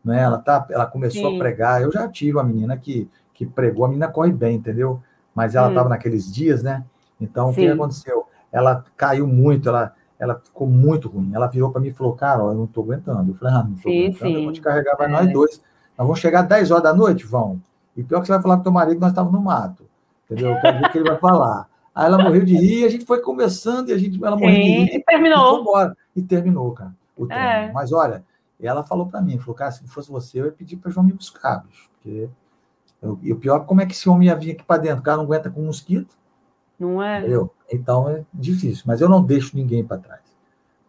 né, ela, tá, ela começou Sim. a pregar. Eu já tive uma menina que, que pregou, a menina corre bem, entendeu? Mas ela estava hum. naqueles dias, né? Então, Sim. o que aconteceu? Ela caiu muito, ela, ela ficou muito ruim. Ela virou para mim e falou, cara, ó, eu não estou aguentando. Eu falei, ah, não estou aguentando, sim. eu vou te carregar, vai é. nós dois. Nós vamos chegar às 10 horas da noite, vão. E pior que você vai falar com teu marido, nós estávamos no mato. Entendeu? Eu quero ver o que ele vai falar. Aí ela morreu de rir, a gente foi conversando e a gente, ela morreu de rir. E terminou. E, e terminou, cara. O é. Mas olha, ela falou para mim, falou, cara, se fosse você, eu ia pedir para João me buscar, bicho, porque eu, e o pior, como é que esse homem ia vir aqui para dentro? O cara não aguenta com mosquito. Não é? Entendeu? Então é difícil, mas eu não deixo ninguém para trás.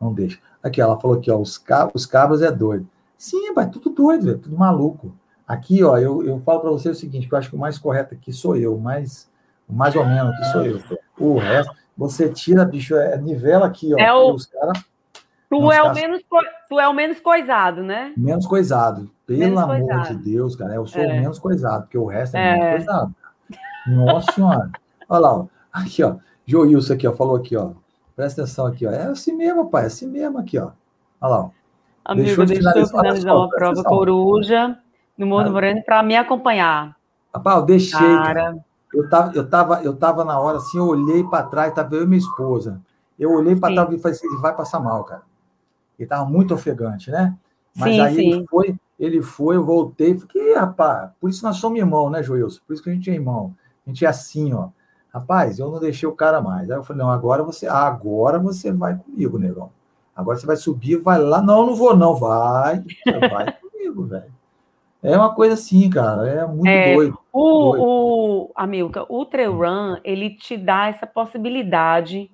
Não deixo. Aqui, ela falou aqui, ó, os, cabos, os cabos é doido. Sim, mas tudo doido, véio, tudo maluco. Aqui, ó, eu, eu falo para você o seguinte, que eu acho que o mais correto aqui sou eu, mais, mais ou menos aqui sou eu. O resto, você tira, bicho, é, nivela aqui, ó. É o... Os cara, tu, é o menos, tu é o menos coisado, né? Menos coisado. Pelo menos amor coisado. de Deus, cara, eu sou é. o menos coisado, porque o resto é, é. menos coisado. Nossa senhora. Olha lá, ó. Aqui, ó. Joilson aqui, ó, falou aqui, ó. Presta atenção aqui, ó. É assim mesmo, pai, é assim mesmo aqui, ó. Olha lá, ó. Amigo, deixa eu finalizar, finalizar uma prova coruja no Morro Moreno para me acompanhar. Rapaz, eu deixei, cara. cara. Eu tava, eu, tava, eu tava na hora assim, eu olhei para trás, tava eu e minha esposa. Eu olhei para trás e falei assim, ele vai passar mal, cara. Ele tava muito ofegante, né? Mas sim, aí sim. ele foi, ele foi, eu voltei, fiquei, rapaz, por isso nós somos irmãos, né, Joilson? Por isso que a gente é irmão. A gente é assim, ó. Rapaz, eu não deixei o cara mais. Aí eu falei, não, agora você, agora você vai comigo, negão. Agora você vai subir, vai lá. Não, não vou, não. Vai, vai (laughs) comigo, velho. É uma coisa assim, cara, é muito é, doido. O, doido. o Amilca, o trail run, ele te dá essa possibilidade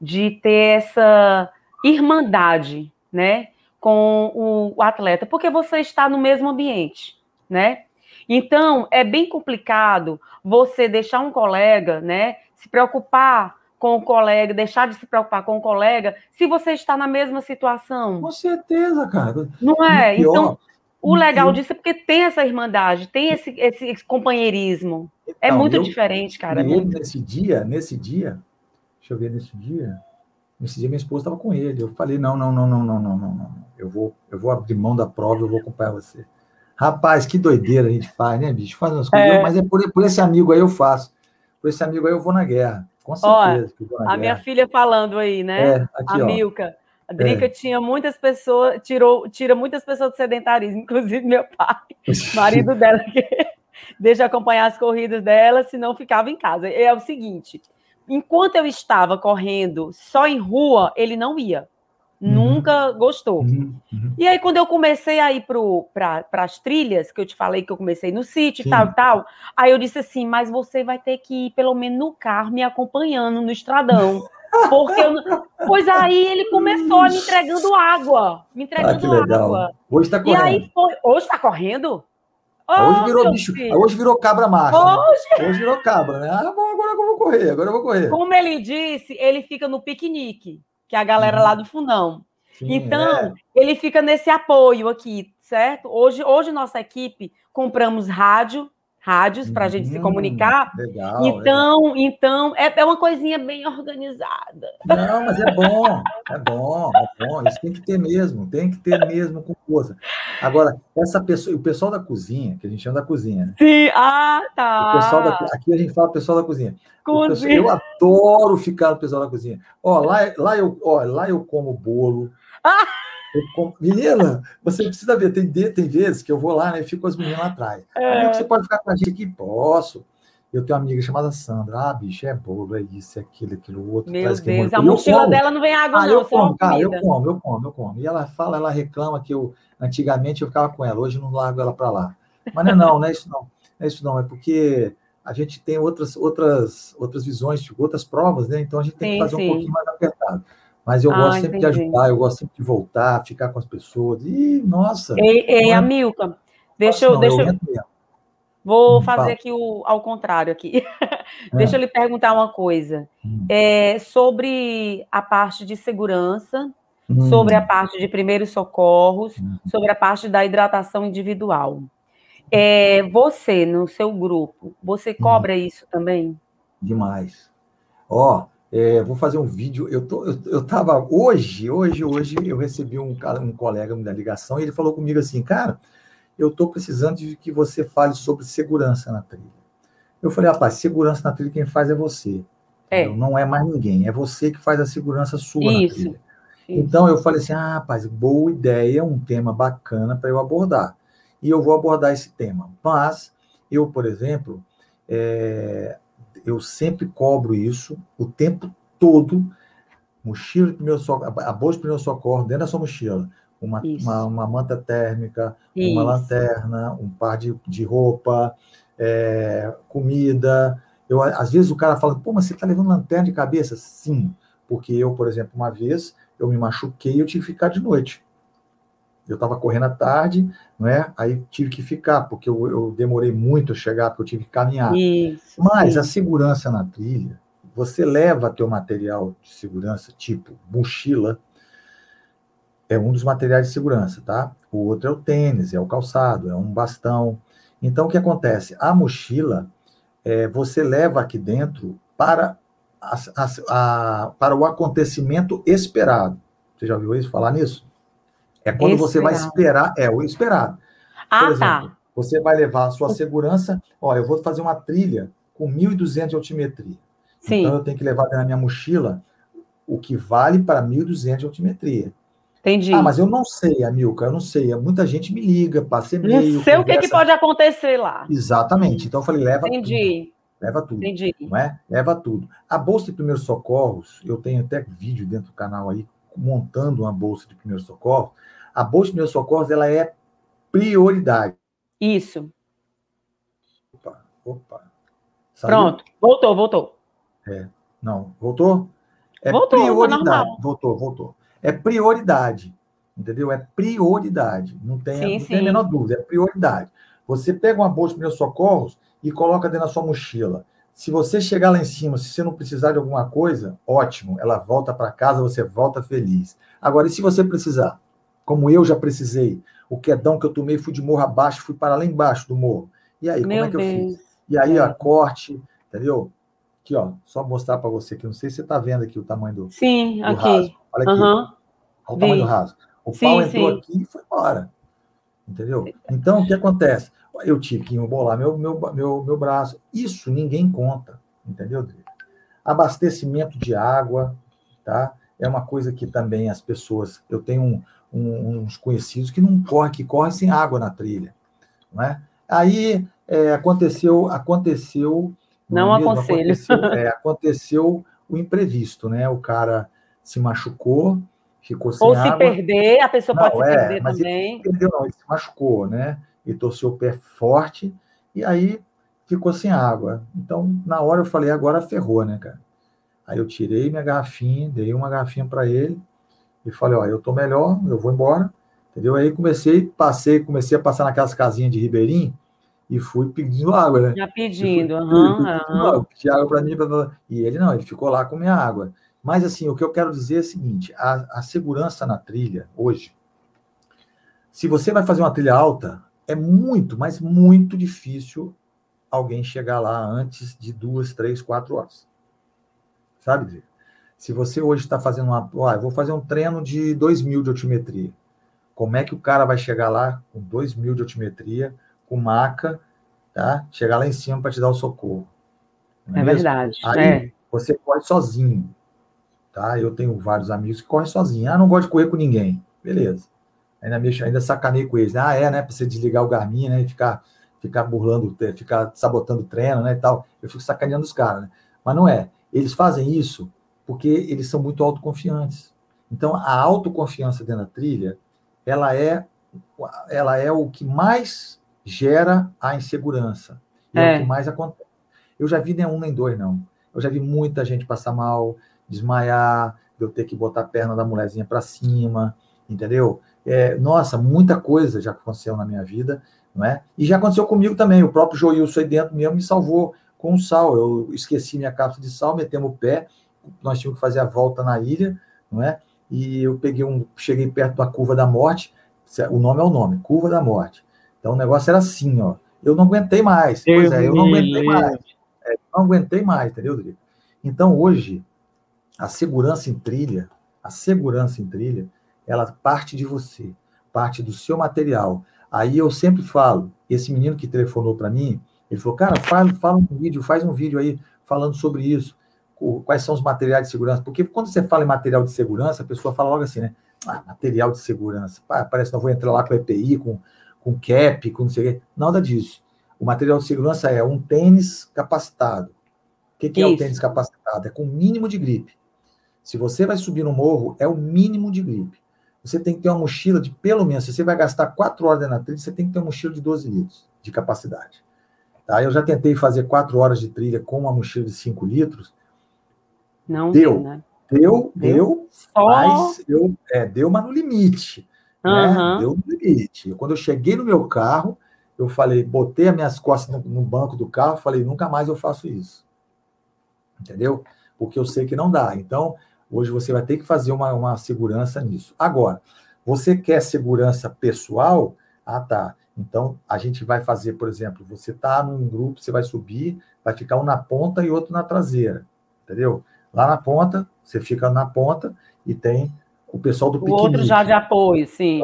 de ter essa irmandade, né, com o, o atleta, porque você está no mesmo ambiente, né? Então, é bem complicado você deixar um colega, né, se preocupar com o colega, deixar de se preocupar com o colega, se você está na mesma situação. Com certeza, cara. Não é? Pior, então, o legal disso é porque tem essa irmandade, tem esse, esse, companheirismo. É então, é muito eu, diferente, cara. Eu, nesse dia, nesse dia, deixa eu ver nesse dia. Nesse dia minha esposa estava com ele. Eu falei: não, não, não, não, não, não, não, não. Eu vou, eu vou abrir mão da prova, eu vou acompanhar você. Rapaz, que doideira a gente faz, né, bicho? Faz umas coisas, é. mas é por, por esse amigo aí eu faço. com esse amigo aí eu vou na guerra. Com certeza. Ó, a guerra. minha filha falando aí, né? É, aqui, a Milka. A Drica é. tinha muitas pessoas, tirou, tira muitas pessoas do sedentarismo, (laughs) inclusive meu pai, marido dela, que (laughs) deixa acompanhar as corridas dela, senão ficava em casa. É o seguinte: enquanto eu estava correndo só em rua, ele não ia. Uhum. Nunca gostou. Uhum. Uhum. E aí, quando eu comecei a ir para as trilhas, que eu te falei que eu comecei no sítio e tal e tal, aí eu disse assim: mas você vai ter que ir pelo menos no carro me acompanhando no estradão. (laughs) Porque eu... Pois aí ele começou me entregando água. Me entregando ah, água. Hoje está correndo. E aí foi... Hoje está correndo? Oh, hoje virou bicho. Filho. Hoje virou cabra macho. Hoje... Né? hoje virou cabra, né? Ah, agora eu vou correr, agora eu vou correr. Como ele disse, ele fica no piquenique que é a galera uhum. lá do fundão. Sim, então, é. ele fica nesse apoio aqui, certo? Hoje, hoje nossa equipe compramos rádio, rádios para a gente se hum, comunicar. Legal, então, legal. então é, é uma coisinha bem organizada. Não, mas é bom, é bom, é bom. Isso tem que ter mesmo, tem que ter mesmo com força. Agora, essa pessoa, o pessoal da cozinha, que a gente chama da cozinha, né? Sim, ah, tá. O pessoal da, aqui a gente fala pessoal da cozinha. cozinha. eu adoro ficar no pessoal da cozinha. Ó, lá, lá eu, ó, lá eu como bolo. Ah! Menina, você precisa ver, tem, tem vezes que eu vou lá né, e fico com as meninas lá atrás. É. Você pode ficar com a gente aqui? Posso. Eu tenho uma amiga chamada Sandra. Ah, bicho, é bolo, é isso, é aquilo, aquilo outro. Meu Deus, a mochila dela não vem água, ah, não. Eu como, cara, eu como, eu como, eu como. E ela fala, ela reclama que eu, antigamente, eu ficava com ela, hoje eu não largo ela para lá. Mas não é não, não é isso não. Não é isso não, é porque a gente tem outras, outras, outras visões, outras provas, né? Então a gente tem sim, que fazer sim. um pouquinho mais apertado. Mas eu ah, gosto sempre entendi. de ajudar, eu gosto sempre de voltar, ficar com as pessoas. E, nossa. Ei, ei é... Amilca, deixa eu. Não, deixa eu... Vou hum, fazer aqui o, ao contrário aqui. (laughs) É. deixa eu lhe perguntar uma coisa. Hum. É, sobre a parte de segurança, hum. sobre a parte de primeiros socorros, hum. sobre a parte da hidratação individual. É, você, no seu grupo, você hum. cobra isso também? Demais. Ó, oh, é, vou fazer um vídeo. Eu, tô, eu, eu tava hoje, hoje, hoje, eu recebi um, um colega da ligação e ele falou comigo assim, cara, eu estou precisando de que você fale sobre segurança na trilha. Eu falei, rapaz, segurança na trilha quem faz é você. É. Não é mais ninguém, é você que faz a segurança sua Isso. na trilha. Isso. Então eu falei assim, ah, rapaz, boa ideia, um tema bacana para eu abordar. E eu vou abordar esse tema. Mas eu, por exemplo, é, eu sempre cobro isso o tempo todo. Mochila de primeiro socorro, a bolsa de primeiro socorro dentro da sua mochila. Uma, uma, uma, manta térmica, isso. uma lanterna, um par de, de roupa, é, comida. Eu, às vezes o cara fala, pô, mas você está levando lanterna de cabeça? Sim, porque eu, por exemplo, uma vez eu me machuquei e eu tive que ficar de noite. Eu estava correndo à tarde, não é? Aí tive que ficar, porque eu, eu demorei muito a chegar, porque eu tive que caminhar. Isso, Mas sim. a segurança na trilha, você leva teu material de segurança, tipo mochila, é um dos materiais de segurança, tá? O outro é o tênis, é o calçado, é um bastão. Então, o que acontece? A mochila, é, você leva aqui dentro para, a, a, a, para o acontecimento esperado. Você já ouviu isso falar nisso? É quando esperado. você vai esperar, é o esperado. Ah, Por tá. exemplo, tá. você vai levar a sua segurança, ó, eu vou fazer uma trilha com 1.200 de altimetria. Sim. Então eu tenho que levar na minha mochila o que vale para 1.200 de altimetria. Entendi. Ah, mas eu não sei, Amilca, eu não sei. Muita gente me liga, passa e-mail. Não sei conversa. o que, que, pode acontecer lá. Exatamente. Então eu falei, leva Entendi. tudo. Leva tudo. Entendi. Não é? Leva tudo. A bolsa de primeiros socorros, eu tenho até vídeo dentro do canal aí, montando uma bolsa de primeiros socorros a bolsa de primeiros socorros ela é prioridade. Isso. Opa, opa. Saiu? Pronto, voltou, voltou. É, não, voltou? É voltou, prioridade. Voltou, voltou. É prioridade, entendeu? É prioridade. Não tem, sim, não sim. tem a menor dúvida, é prioridade. Você pega uma bolsa de primeiros socorros e coloca dentro da sua mochila. Se você chegar lá em cima, se você não precisar de alguma coisa, ótimo, ela volta para casa, você volta feliz. Agora, e se você precisar? Como eu já precisei. O quedão que eu tomei, fui de morro abaixo, fui para lá embaixo do morro. E aí, Meu como é que Deus. eu fiz? E aí, a corte, entendeu? Aqui, ó, só mostrar para você que não sei se você está vendo aqui o tamanho do, sim, do aqui. raso. Olha aqui. Uhum. Olha o Vi. tamanho do raso. O sim, pau entrou sim. aqui e foi embora. Entendeu? Então, o que acontece? Eu tive que embolar meu, meu, meu, meu braço. Isso ninguém conta. entendeu, Drica? Abastecimento de água, tá? É uma coisa que também as pessoas, eu tenho um, um, uns conhecidos que não correm, que correm sem água na trilha, não é? Aí é, aconteceu, aconteceu. Não, não é aconselho. Aconteceu, é, aconteceu o imprevisto, né? O cara se machucou, ficou sem Ou água. se perder, a pessoa não, pode se é, perder também. Ele perdeu, não, ele se machucou, né? Ele torceu o pé forte e aí ficou sem água. Então, na hora eu falei, agora ferrou, né, cara? Aí eu tirei minha garrafinha, dei uma garrafinha para ele e falei, ó, eu tô melhor, eu vou embora, entendeu? Aí comecei, passei, comecei a passar naquelas casinhas de Ribeirinho e fui pedindo água, né? Já pedindo, aham. Uhum. Pedi água para mim, pra... e ele não, ele ficou lá com minha água. Mas, assim, o que eu quero dizer é o seguinte: a, a segurança na trilha, hoje, se você vai fazer uma trilha alta, é muito, mas muito difícil alguém chegar lá antes de duas, três, quatro horas. Sabe, Se você hoje está fazendo uma. Ah, eu vou fazer um treino de 2 mil de altimetria. Como é que o cara vai chegar lá com 2 mil de altimetria, com maca, tá? Chegar lá em cima para te dar o socorro. É, é verdade. Aí é. você corre sozinho tá? Eu tenho vários amigos que correm sozinhos. Ah, não gosto de correr com ninguém. Beleza. Ainda mexo, ainda sacanei com eles. Ah, é, né? Para você desligar o Garmin, né? E ficar, ficar burlando, ficar sabotando o treino, né? E tal. Eu fico sacaneando os caras, né? Mas não é. Eles fazem isso porque eles são muito autoconfiantes. Então, a autoconfiança dentro da trilha, ela é, ela é o que mais gera a insegurança. É, é o que mais acontece. Eu já vi nem um nem dois, não. Eu já vi muita gente passar mal, desmaiar, de eu ter que botar a perna da mulherzinha para cima, entendeu? É, nossa, muita coisa já aconteceu na minha vida, não é? E já aconteceu comigo também. O próprio Joilson aí dentro mesmo me salvou com o sal. Eu esqueci minha cápsula de sal, metemos o pé, nós tínhamos que fazer a volta na ilha, não é? E eu peguei um, cheguei perto da curva da morte. O nome é o nome, curva da morte. Então o negócio era assim, ó. Eu não aguentei mais. Deus pois é, eu não aguentei mais. É, não aguentei mais, entendeu, Rodrigo? Então hoje a segurança em trilha, a segurança em trilha, ela parte de você, parte do seu material. Aí eu sempre falo, esse menino que telefonou para mim, ele falou, cara, fala, fala um vídeo, faz um vídeo aí falando sobre isso, quais são os materiais de segurança, porque quando você fala em material de segurança, a pessoa fala logo assim, né? Ah, material de segurança, parece que não vou entrar lá com EPI, com, com cap, com não sei o quê. Nada disso. O material de segurança é um tênis capacitado. O que, que é o tênis capacitado? É com mínimo de gripe. Se você vai subir no morro, é o mínimo de gripe. Você tem que ter uma mochila de pelo menos, se você vai gastar 4 horas na trilha, você tem que ter uma mochila de 12 litros de capacidade. Tá? Eu já tentei fazer 4 horas de trilha com uma mochila de 5 litros. Não deu. Né? Deu, deu, deu mas eu, é, deu, mas no limite. Uhum. Né? Deu no limite. Quando eu cheguei no meu carro, eu falei, botei as minhas costas no, no banco do carro, falei, nunca mais eu faço isso. Entendeu? Porque eu sei que não dá. Então, Hoje você vai ter que fazer uma, uma segurança nisso. Agora, você quer segurança pessoal? Ah, tá. Então, a gente vai fazer, por exemplo, você está num grupo, você vai subir, vai ficar um na ponta e outro na traseira, entendeu? Lá na ponta, você fica na ponta e tem o pessoal do o piquenique. outro já de apoio, sim.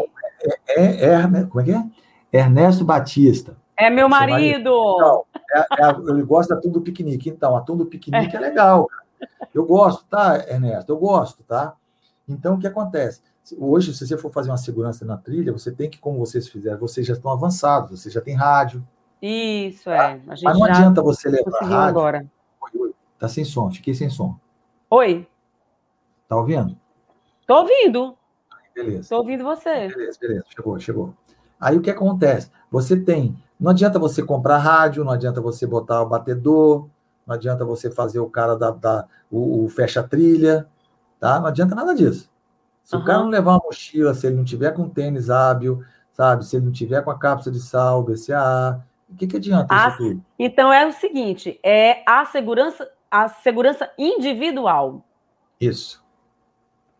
É, é, é, como é que é? Ernesto Batista. É meu marido. marido. Então, é, é, ele gosta tudo do piquenique. Então, a turma do piquenique é, legal, cara. Eu gosto, tá, Ernesto? Eu gosto, tá? Então, o que acontece? Hoje, se você for fazer uma segurança na trilha, você tem que, como vocês fizeram, vocês já estão avançados, você já tem rádio. Isso, tá? é. Mas não adianta você levar rádio. agora. Tá sem som, fiquei sem som. Oi. Tá ouvindo? Tô ouvindo. Beleza. Tô ouvindo você. Beleza, beleza. Chegou, chegou. Aí o que acontece? Você tem. Não adianta você comprar rádio, não adianta você botar o batedor, não adianta você fazer o cara da, da o, o fecha-trilha, tá? Não adianta nada disso. Se uhum. o cara não levar uma mochila, se ele não tiver com tênis hábil, sabe? Se ele não tiver com a cápsula de sal, BCA, o que, que adianta a, isso tudo? Então é o seguinte, é a segurança, a segurança individual. Isso.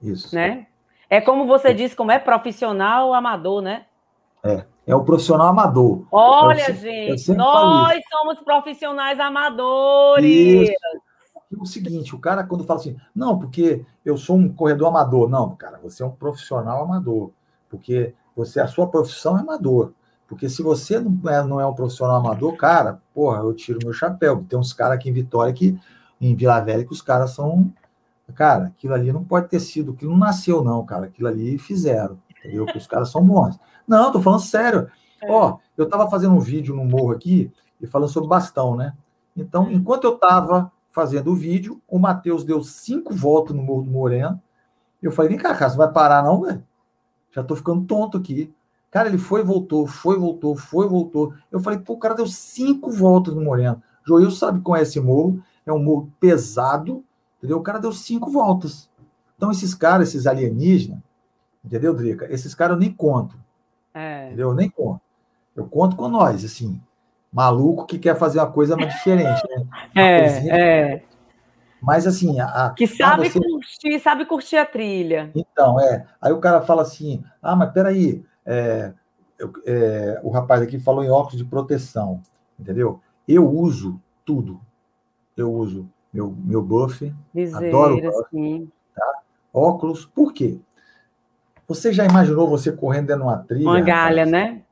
Isso. Né? É como você é. disse, como é profissional amador, né? É. É o profissional amador. Olha, eu, gente, eu nós somos profissionais amadores. Isso. O seguinte, o cara quando fala assim, não, porque eu sou um corredor amador. Não, cara, você é um profissional amador. Porque você, a sua profissão é amador. Porque se você não é, não é um profissional amador, cara, porra, eu tiro meu chapéu. Tem uns caras aqui em Vitória, que, em Vila Velha, que os caras são. Cara, aquilo ali não pode ter sido, aquilo não nasceu, não, cara. Aquilo ali fizeram, entendeu? Porque os caras são bons. Não, tô falando sério. É. Ó, eu tava fazendo um vídeo no morro aqui e falando sobre bastão, né? Então, enquanto eu tava fazendo o vídeo, o Matheus deu cinco voltas no Morro do Moreno. Eu falei, vem cá, cara, você vai parar não, velho? Já tô ficando tonto aqui. Cara, ele foi, voltou, foi, voltou, foi, voltou. Eu falei, pô, o cara deu cinco voltas no Moreno. Joel sabe com esse morro, é um morro pesado, entendeu? O cara deu cinco voltas. Então, esses caras, esses alienígenas, entendeu, Drica? Esses caras eu nem conto. É. Entendeu? Eu nem conto. Eu conto com nós, assim maluco que quer fazer uma coisa mais diferente, né? (laughs) É, é. Mas assim, a, que sabe você... curtir, sabe curtir a trilha. Então, é. Aí o cara fala assim: ah, mas peraí, é, eu, é, o rapaz aqui falou em óculos de proteção, entendeu? Eu uso tudo. Eu uso meu, meu buff, Viseira, adoro buff, tá? óculos. Por quê? Você já imaginou você correndo dentro de uma trilha? Uma galha, rapaz? né?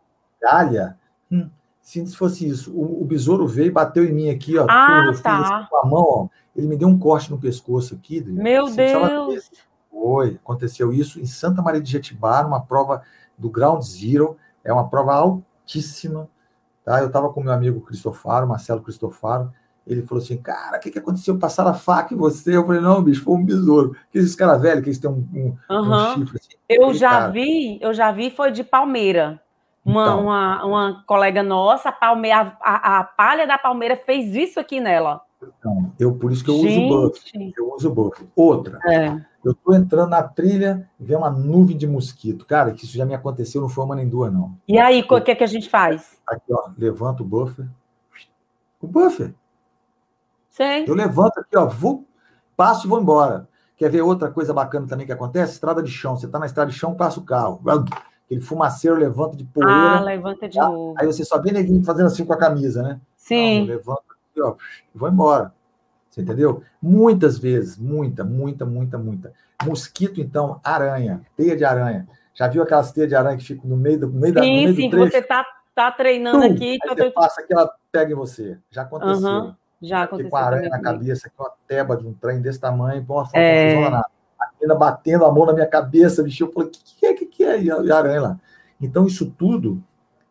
Galha? Hum, se fosse isso. O, o, besouro veio e bateu em mim aqui, ó. Ah, tudo, tá. Assim, com a mão, ó. Ele me deu um corte no pescoço aqui. Meu Deus! Foi, aconteceu isso em Santa Maria de Jetibá, numa prova do Ground Zero. É uma prova altíssima. Tá? Eu estava com meu amigo Cristofaro, Marcelo Cristofaro. Ele falou assim: Cara, o que, que aconteceu? Passaram a faca em você? Eu falei: Não, bicho, foi um besouro. Que esses caras velhos, que eles têm um, um, uhum. um chifre assim. Eu já cara... vi, eu já vi, foi de Palmeira. Uma, então, uma, uma colega nossa, a, palmeira, a, a, palha da palmeira fez isso aqui nela. Então, eu, por isso que eu Gente. uso buff. Eu uso buff. Outra, é. eu estou entrando na trilha e vem uma nuvem de mosquito. Cara, que isso já me aconteceu, não foi uma nem duas, não. E aí, o que é que a gente faz? Aqui, ó, levanta o buffer. O buffer. Sim. Eu levanto aqui, ó, vou, passo e vou embora. Quer ver outra coisa bacana também que acontece? Estrada de chão. Você está na estrada de chão, passa o carro aquele fumaceiro levanta de poeira. Ah, levanta de tá? novo. Aí você só vê neguinho fazendo assim com a camisa, né? Sim. Não, levanta aqui, ó, vou embora. Você entendeu? Muitas vezes, muita, muita, muita, muita. Mosquito, então, aranha, teia de aranha. Já viu aquelas teias de aranha que ficam no meio do, no meio sim, da, no meio sim, do trecho? você tá, tá treinando Tum, aqui. Aí você passa que ela pega em você. Já aconteceu. Uhum, já aconteceu. Com a aranha na cabeça, com uma teba de um trem desse tamanho, com uma é... nada menina batendo a mão na minha cabeça, bicho. Eu falei, o que, que é que, que é? E a aranha lá. Então, isso tudo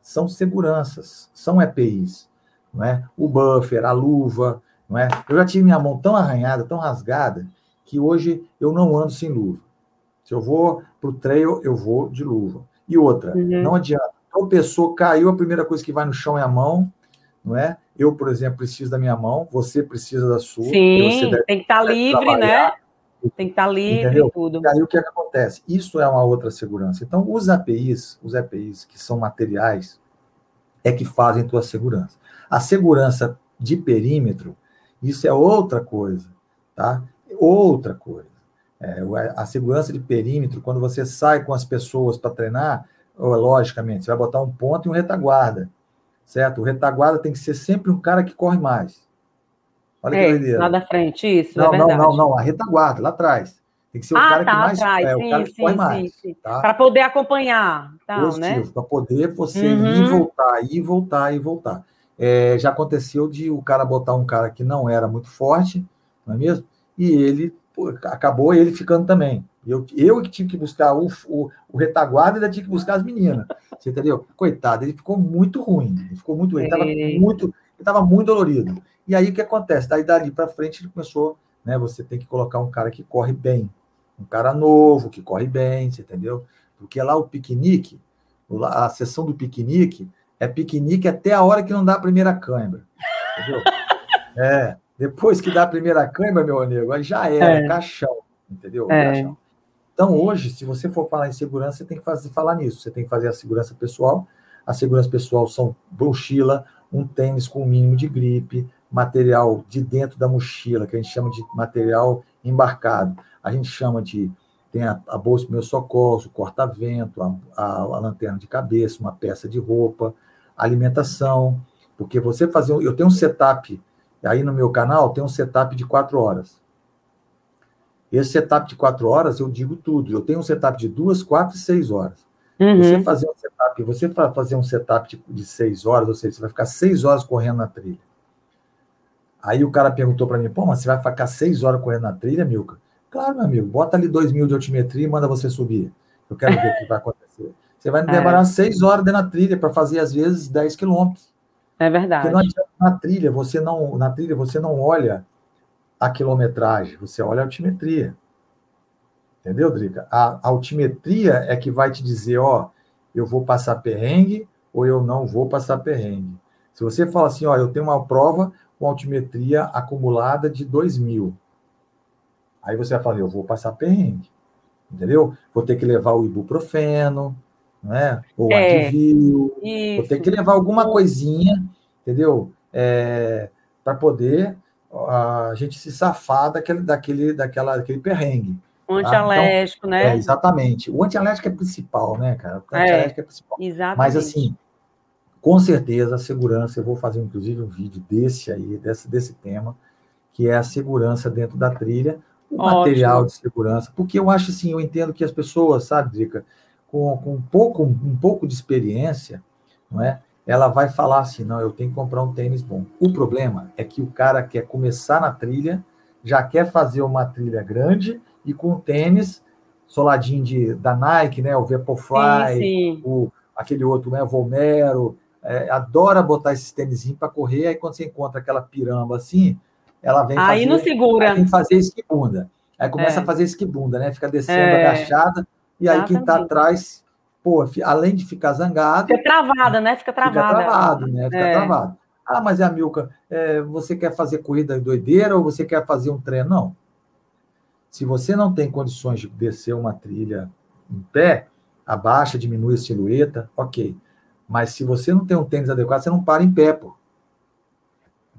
são seguranças, são EPIs. Não é? O buffer, a luva. Não é? Eu já tive minha mão tão arranhada, tão rasgada, que hoje eu não ando sem luva. Se eu vou para o trail, eu vou de luva. E outra, uhum. não adianta. Uma pessoa caiu, a primeira coisa que vai no chão é a mão, não é? Eu, por exemplo, preciso da minha mão, você precisa da sua. Sim, tem que estar tá livre, né? Tem que estar tá livre Entendeu? e tudo. E aí o que, é que acontece? Isso é uma outra segurança. Então, os APIs, os APIs que são materiais, é que fazem tua segurança. A segurança de perímetro, isso é outra coisa, tá? Outra coisa. É, a segurança de perímetro, quando você sai com as pessoas para treinar, logicamente, você vai botar um ponto e um retaguarda, certo? O retaguarda tem que ser sempre um cara que corre mais. Olha é, que doideira. Lá da frente, isso. Não, é não, não, não, a retaguarda, lá atrás. Tem que ser o ah, cara tá, que mais atrás. é, sim, o cara que sim, corre sim, mais. Tá? Para poder acompanhar. Tá, Positivo, né? para poder você uhum. ir voltar, ir voltar, ir voltar. É, já aconteceu de o cara botar um cara que não era muito forte, não é mesmo? E ele pô, acabou ele ficando também. Eu, eu que tive que buscar o, o, o retaguarda ainda tive que buscar as meninas. Você entendeu? Coitado, ele ficou muito ruim. Ele ficou muito ruim. Ele estava muito, ele muito dolorido. E aí o que acontece? Daí dali para frente ele começou, né? Você tem que colocar um cara que corre bem, um cara novo que corre bem, você entendeu? Porque lá o piquenique, a sessão do piquenique é piquenique até a hora que não dá a primeira câimbra, entendeu? (laughs) É, depois que dá a primeira câimbra, meu amigo, aí já era, é. caixão, entendeu? É. Caixão. Então, hoje, se você for falar em segurança, você tem que fazer, falar nisso. Você tem que fazer a segurança pessoal. A segurança pessoal são mochila, um tênis com o mínimo de gripe, material de dentro da mochila, que a gente chama de material embarcado. A gente chama de. Tem a, a bolsa de meu socorro, corta-vento, a, a, a, lanterna de cabeça, uma peça de roupa, alimentação. Porque você fazer. Eu tenho um setup, aí no meu canal, tem um setup de quatro horas. Esse setup de quatro horas, eu digo tudo. Eu tenho um setup de duas, quatro e seis horas. Uhum. Você fazer um setup, você fazer um setup de, de seis horas, ou seja, você vai ficar seis horas correndo na trilha. Aí o cara perguntou para mim, pô, mas você vai ficar seis horas correndo na trilha, Milka? Claro, meu amigo, bota ali dois mil de altimetria e manda você subir. Eu quero ver o que vai acontecer. Você vai (laughs) me demorar é. seis horas dentro da trilha para fazer, às vezes, 10 quilômetros. É verdade. Porque não adianta na trilha, você não, na trilha você não olha a quilometragem, você olha a altimetria. Entendeu, Drica? A, a altimetria é que vai te dizer, ó, eu vou passar perrengue ou eu não vou passar perrengue. Se você fala assim, ó, eu tenho uma prova com altimetria acumulada de 2 mil, aí você vai falar, eu vou passar perrengue, entendeu? Vou ter que levar o ibuprofeno, né? ou é, Advil, vou ter que levar alguma coisinha, entendeu? É, Para poder a gente se safar daquele, daquele, daquela, daquele perrengue. O antialérgico, tá? então, né? É, exatamente. O antialérgico é principal, né, cara? O é, antialérgico é, é principal. Exatamente. Mas, assim, com certeza, a segurança, eu vou fazer, inclusive, um vídeo desse aí, desse, desse tema, que é a segurança dentro da trilha, o Ótimo. material de segurança, porque eu acho assim, eu entendo que as pessoas, sabe, Drica, com, com um, pouco, um pouco de experiência, não é? Ela vai falar assim: não, eu tenho que comprar um tênis bom. O problema é que o cara quer começar na trilha, já quer fazer uma trilha grande e com tênis soladinho de, da Nike, né? O Vaporfly, sim, sim. O, aquele outro, né? Volmero. É, adora botar esses tênis para correr, aí quando você encontra aquela piramba assim, ela vem aí fazer, não segura. Vem fazer esquibunda. Aí começa é. a fazer esquibunda, né? Fica descendo é. agachada, e aí quem está atrás pô, além de ficar zangado. Fica travada, né? Fica travada. Fica travado, né? Fica é. travado. Ah, mas é a Milka, é, você quer fazer corrida doideira ou você quer fazer um treino? Não. Se você não tem condições de descer uma trilha em pé, abaixa, diminui a silhueta, ok. Mas se você não tem um tênis adequado, você não para em pé, pô.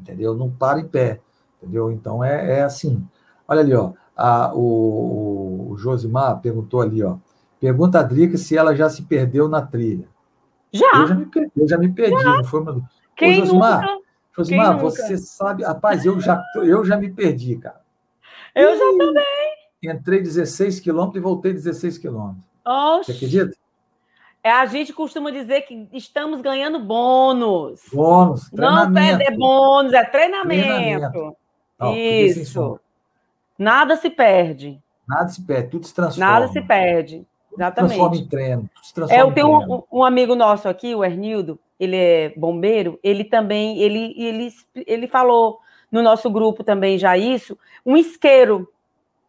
Entendeu? Não para em pé. Entendeu? Então é, é assim. Olha ali, ó. A, o, o Josimar perguntou ali, ó. Pergunta a Drica se ela já se perdeu na trilha. Já. Eu já me perdi, eu já me perdi já. não foi, mano? Quem Ô, Josimar, nunca? Josimar, você sabe, rapaz, eu já, eu já me perdi, cara. Eu e... já também. Entrei 16 quilômetros e voltei 16 quilômetros. Você acredita? É, a gente costuma dizer que estamos ganhando bônus. Bônus. Não é bônus, é treinamento. treinamento. Isso. Nada se perde. Nada se perde, tudo se transforma. Nada se perde. Exatamente. Transforma em treino. Transforma é, eu tenho um, um, amigo nosso aqui, o Ernildo, ele é bombeiro, ele também, ele, ele, ele falou no nosso grupo também já isso, um isqueiro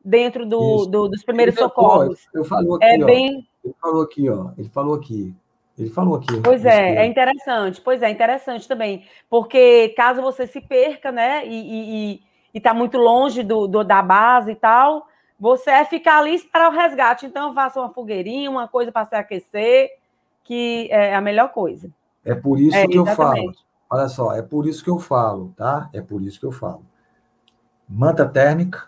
dentro do, do dos primeiros ele, socorros. Eu falou aqui, é ó, bem... Ele falou aqui, ó. Ele falou aqui. Ele falou aqui. Pois é, é interessante. Pois é, interessante também. Porque caso você se perca, né, e está muito longe do, do, da base e tal, você é ficar ali e esperar o resgate. Então, faça uma fogueirinha, uma coisa para se aquecer, que é a melhor coisa. É por isso é, que eu falo. Olha só, é por isso que eu falo, tá? É por isso que eu falo. Manta térmica.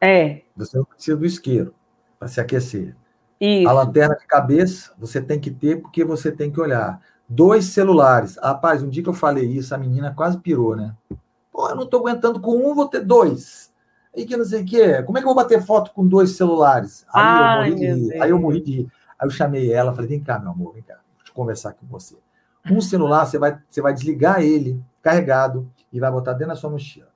É. Você não precisa do isqueiro para se aquecer. Isso. A lanterna de cabeça você tem que ter porque você tem que olhar. Dois celulares. Rapaz, um dia que eu falei isso, a menina quase pirou, né? Pô, eu não estou aguentando com um, vou ter dois e que não sei o que. Como é que eu vou bater foto com dois celulares? Aí, Ai, eu, morri de rir. Aí eu morri de rir. Aí eu chamei ela, falei, vem cá, meu amor, vem cá, deixa eu conversar com você. Um celular, você vai, você vai desligar ele, carregado, e vai botar dentro da sua mochila.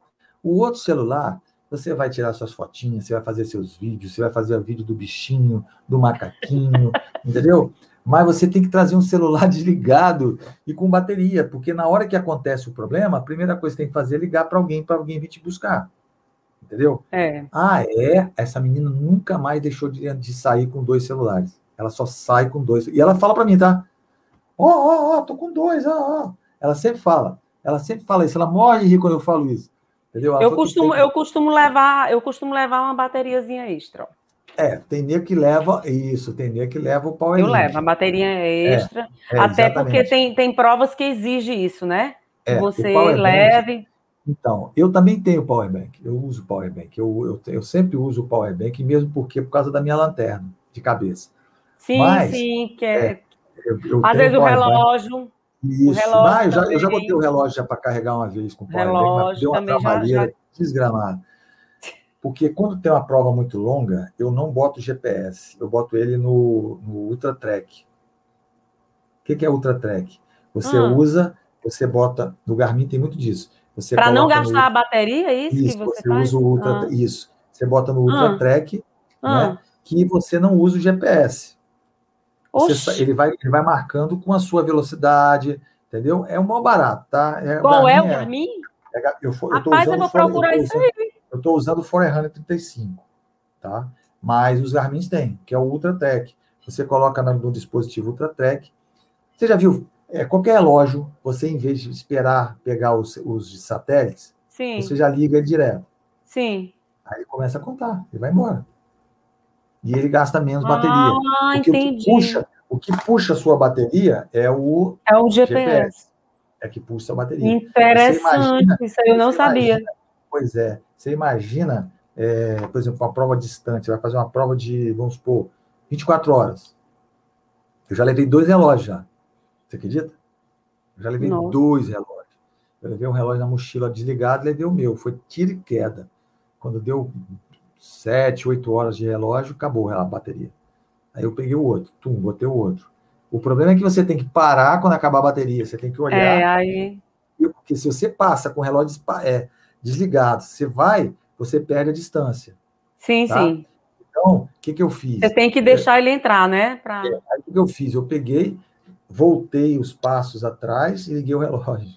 O outro celular, você vai tirar suas fotinhas, você vai fazer seus vídeos, você vai fazer o vídeo do bichinho, do macaquinho, (laughs) entendeu? Mas você tem que trazer um celular (laughs) desligado e com bateria, porque na hora que acontece o problema, a primeira coisa que você tem que fazer é ligar para alguém, para alguém vir te buscar entendeu? É. Ah, é? Essa menina nunca mais deixou de, de sair com dois celulares. Ela só sai com dois. E ela fala para mim, tá? Ó, ó, ó, tô com dois, ó, ó. Ela sempre fala. Ela sempre fala isso. Ela morre de rir quando eu falo isso. Entendeu? eu costumo, tem... eu costumo levar, eu costumo levar uma bateriazinha extra. É, tem nego que leva isso, tem nego que leva o power Eu levo a bateria extra, é, é, até exatamente. porque tem, tem provas que exigem isso, né? É, você leve. Então, eu também tenho power bank, eu uso power bank, eu, eu, eu sempre uso o power bank, mesmo porque por causa da minha lanterna de cabeça. Sim, Mas, sim, que é. é eu, eu Às vezes o relógio. Isso, o relógio eu, já, eu já botei o relógio já para carregar uma vez com o power relógio, bank, deu uma trabalheira já... desgramada. Porque quando tem uma prova muito longa, eu não boto GPS, eu boto ele no, no Ultra Track, que, que é Ultra Track? Você hum. usa, você bota, no Garmin tem muito disso. Para não gastar no... a bateria, é isso, isso que você, você faz? usa o Ultra, ah. isso. Você bota no Ultra ah. Track, ah. né, que você não usa o GPS. Você, ele, vai, ele vai marcando com a sua velocidade, entendeu? É o maior barato, tá? É, Qual é o Garmin? É, eu, eu, eu Rapaz, eu vou procurar isso aí. Eu estou usando o Forerunner 35, tá? Mas os Garmin têm, que é o Ultra Track. Você coloca no, no dispositivo Ultra Track. Você já viu? É, qualquer relógio, você, em vez de esperar pegar os, os satélites, Sim. você já liga ele direto. Sim. Aí ele começa a contar, ele vai embora. E ele gasta menos ah, bateria. Porque entendi. O que, puxa, o que puxa a sua bateria é o, é o GPS. GPS. É que puxa a bateria. Interessante, imagina, isso eu não sabia. Imagina, pois é, você imagina, é, por exemplo, uma prova distante, você vai fazer uma prova de, vamos supor, 24 horas. Eu já levei dois relógios já. Você acredita? Eu já levei Nossa. dois relógios. Eu levei um relógio na mochila desligado, levei o meu. Foi tiro e queda. Quando deu sete, oito horas de relógio, acabou a bateria. Aí eu peguei o outro, tum, botei o outro. O problema é que você tem que parar quando acabar a bateria, você tem que olhar. É, aí... Porque se você passa com o relógio é, desligado, você vai, você perde a distância. Sim, tá? sim. Então, o que, que eu fiz? Você tem que deixar é, ele entrar, né? Pra... É, aí o que eu fiz? Eu peguei, voltei os passos atrás e liguei o relógio.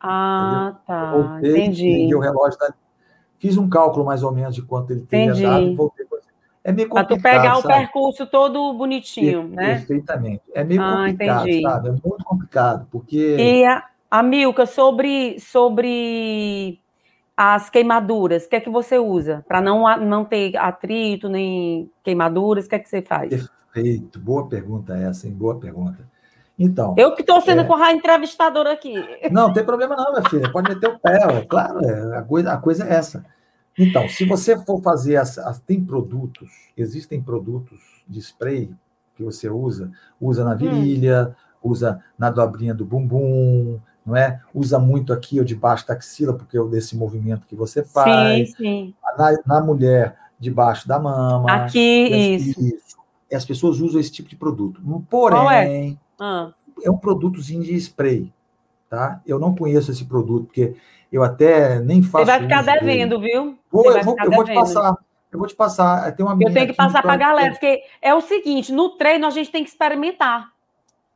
Ah, entendeu? tá. Voltei, Entendi. Liguei o relógio. Da... Fiz um cálculo mais ou menos de quanto ele teria Entendi. dado e voltei é meio complicado. Para tu pegar sabe? o percurso todo bonitinho, é, né? Perfeitamente. É meio ah, complicado, entendi. sabe? É muito complicado, porque. E a, a Milka, sobre, sobre as queimaduras, o que é que você usa? Para não, não ter atrito nem queimaduras, o que é que você faz? Perfeito. Boa pergunta essa, hein? Boa pergunta. Então. Eu que estou sendo é... com a entrevistadora aqui. Não, não tem problema não, minha filha. Pode meter o pé, é claro, a, coisa, a coisa é essa. Então, se você for fazer as, as, tem produtos, existem produtos de spray que você usa, usa na hum. virilha, hum. usa na dobrinha do bumbum, não é? Usa muito aqui ou debaixo da axila, porque é desse movimento que você faz. Sim, sim. Na, na mulher, debaixo da mama. Aqui, isso. isso. E as pessoas usam esse tipo de produto. Porém, é? Ah. é um produtozinho de spray, tá? Eu não conheço esse produto, porque eu até nem faço. Você vai ficar devendo, dele. viu? Vou, eu, vou, eu vou, te passar. Eu vou te passar. Tem uma eu tenho que passar para a galera, porque é o seguinte: no treino a gente tem que experimentar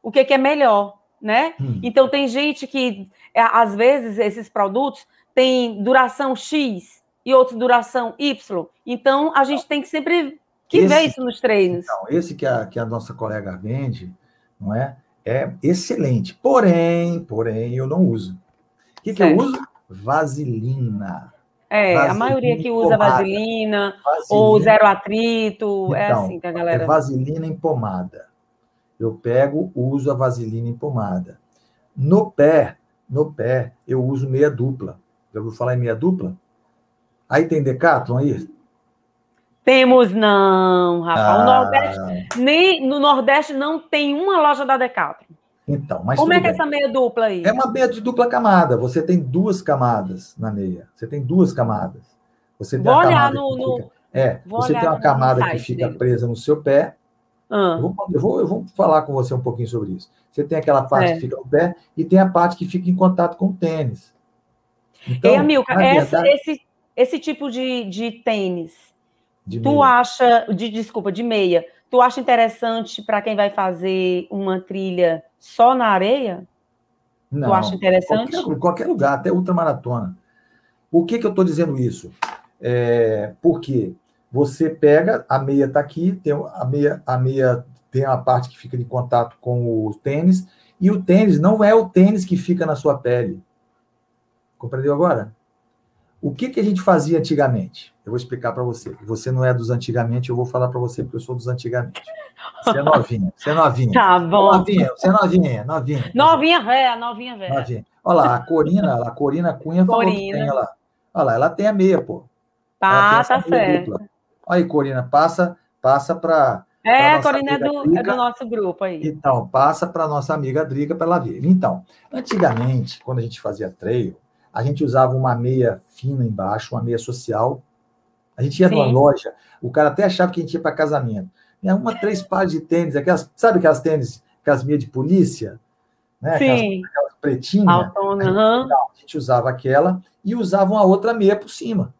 o que, que é melhor, né? Hum. Então tem gente que, é, às vezes, esses produtos têm duração X e outros duração Y. Então a gente tem que sempre que esse, ver isso nos treinos. Então, esse que a, que a nossa colega vende, não é? É excelente. Porém, porém, eu não uso. O que, que eu uso? vaselina. É, vaselina a maioria que usa vaselina, vaselina, ou zero atrito, é então, é assim que a galera. É vaselina em pomada. Eu pego, uso a vaselina em pomada. No pé, no pé, eu uso meia dupla. Já ouviu falar em meia dupla? Aí tem Decathlon aí? Temos não, rapaz. Ah. Nordeste, nem, no Nordeste não tem uma loja da Decathlon. Então, mas Como é que é essa meia dupla aí? É uma meia de dupla camada. Você tem duas camadas na meia. Você tem duas camadas. Você Vou olhar no, no... Fica... É, Vou você tem uma camada que fica dele. presa no seu pé. Ah. Eu, vou, eu, vou, eu, vou, falar com você um pouquinho sobre isso. Você tem aquela parte é. que fica no pé e tem a parte que fica em contato com o tênis. Então, Ei, Amilca, verdade... esse, esse tipo de, de tênis, de tu meia. acha, de, desculpa, de meia, tu acha interessante para quem vai fazer uma trilha só na areia? Não, tu acha interessante? Qualquer, qualquer lugar, até ultramaratona. Por que, que eu estou dizendo isso? É, porque você pega, a meia está aqui, tem a meia, a meia tem a parte que fica em contato com o tênis, e o tênis não é o tênis que fica na sua pele. Compreendeu agora? O que, que a gente fazia antigamente? Eu vou explicar para você. Você não é dos antigamente, eu vou falar para você porque eu sou dos antigamente. Você é novinha, você é novinha. Tá bom. Novinha, você é novinha, novinha. Novinha velha, novinha velha. Novinha. Olha lá, a Corina, a Corina Cunha falou Corina. que tem ela. Olha lá, ela tem a meia, pô. Tá, tá certo. Dupla. Olha aí, Corina, passa, passa para é, a Corina é do, é do, nosso grupo aí. Então, passa para nossa amiga Driga para ela ver. Então, antigamente, quando a gente fazia trail, a gente usava uma meia fina embaixo, uma meia social. A gente ia Sim. numa loja, o cara até achava que a gente ia para casamento. Tinha uma, três pares de tênis, aquelas, sabe aquelas tênis, aquelas meias de polícia, né? Sim. Aquelas, aquelas pretinhas. Autona, a, gente, a gente usava aquela e usava uma outra meia por cima.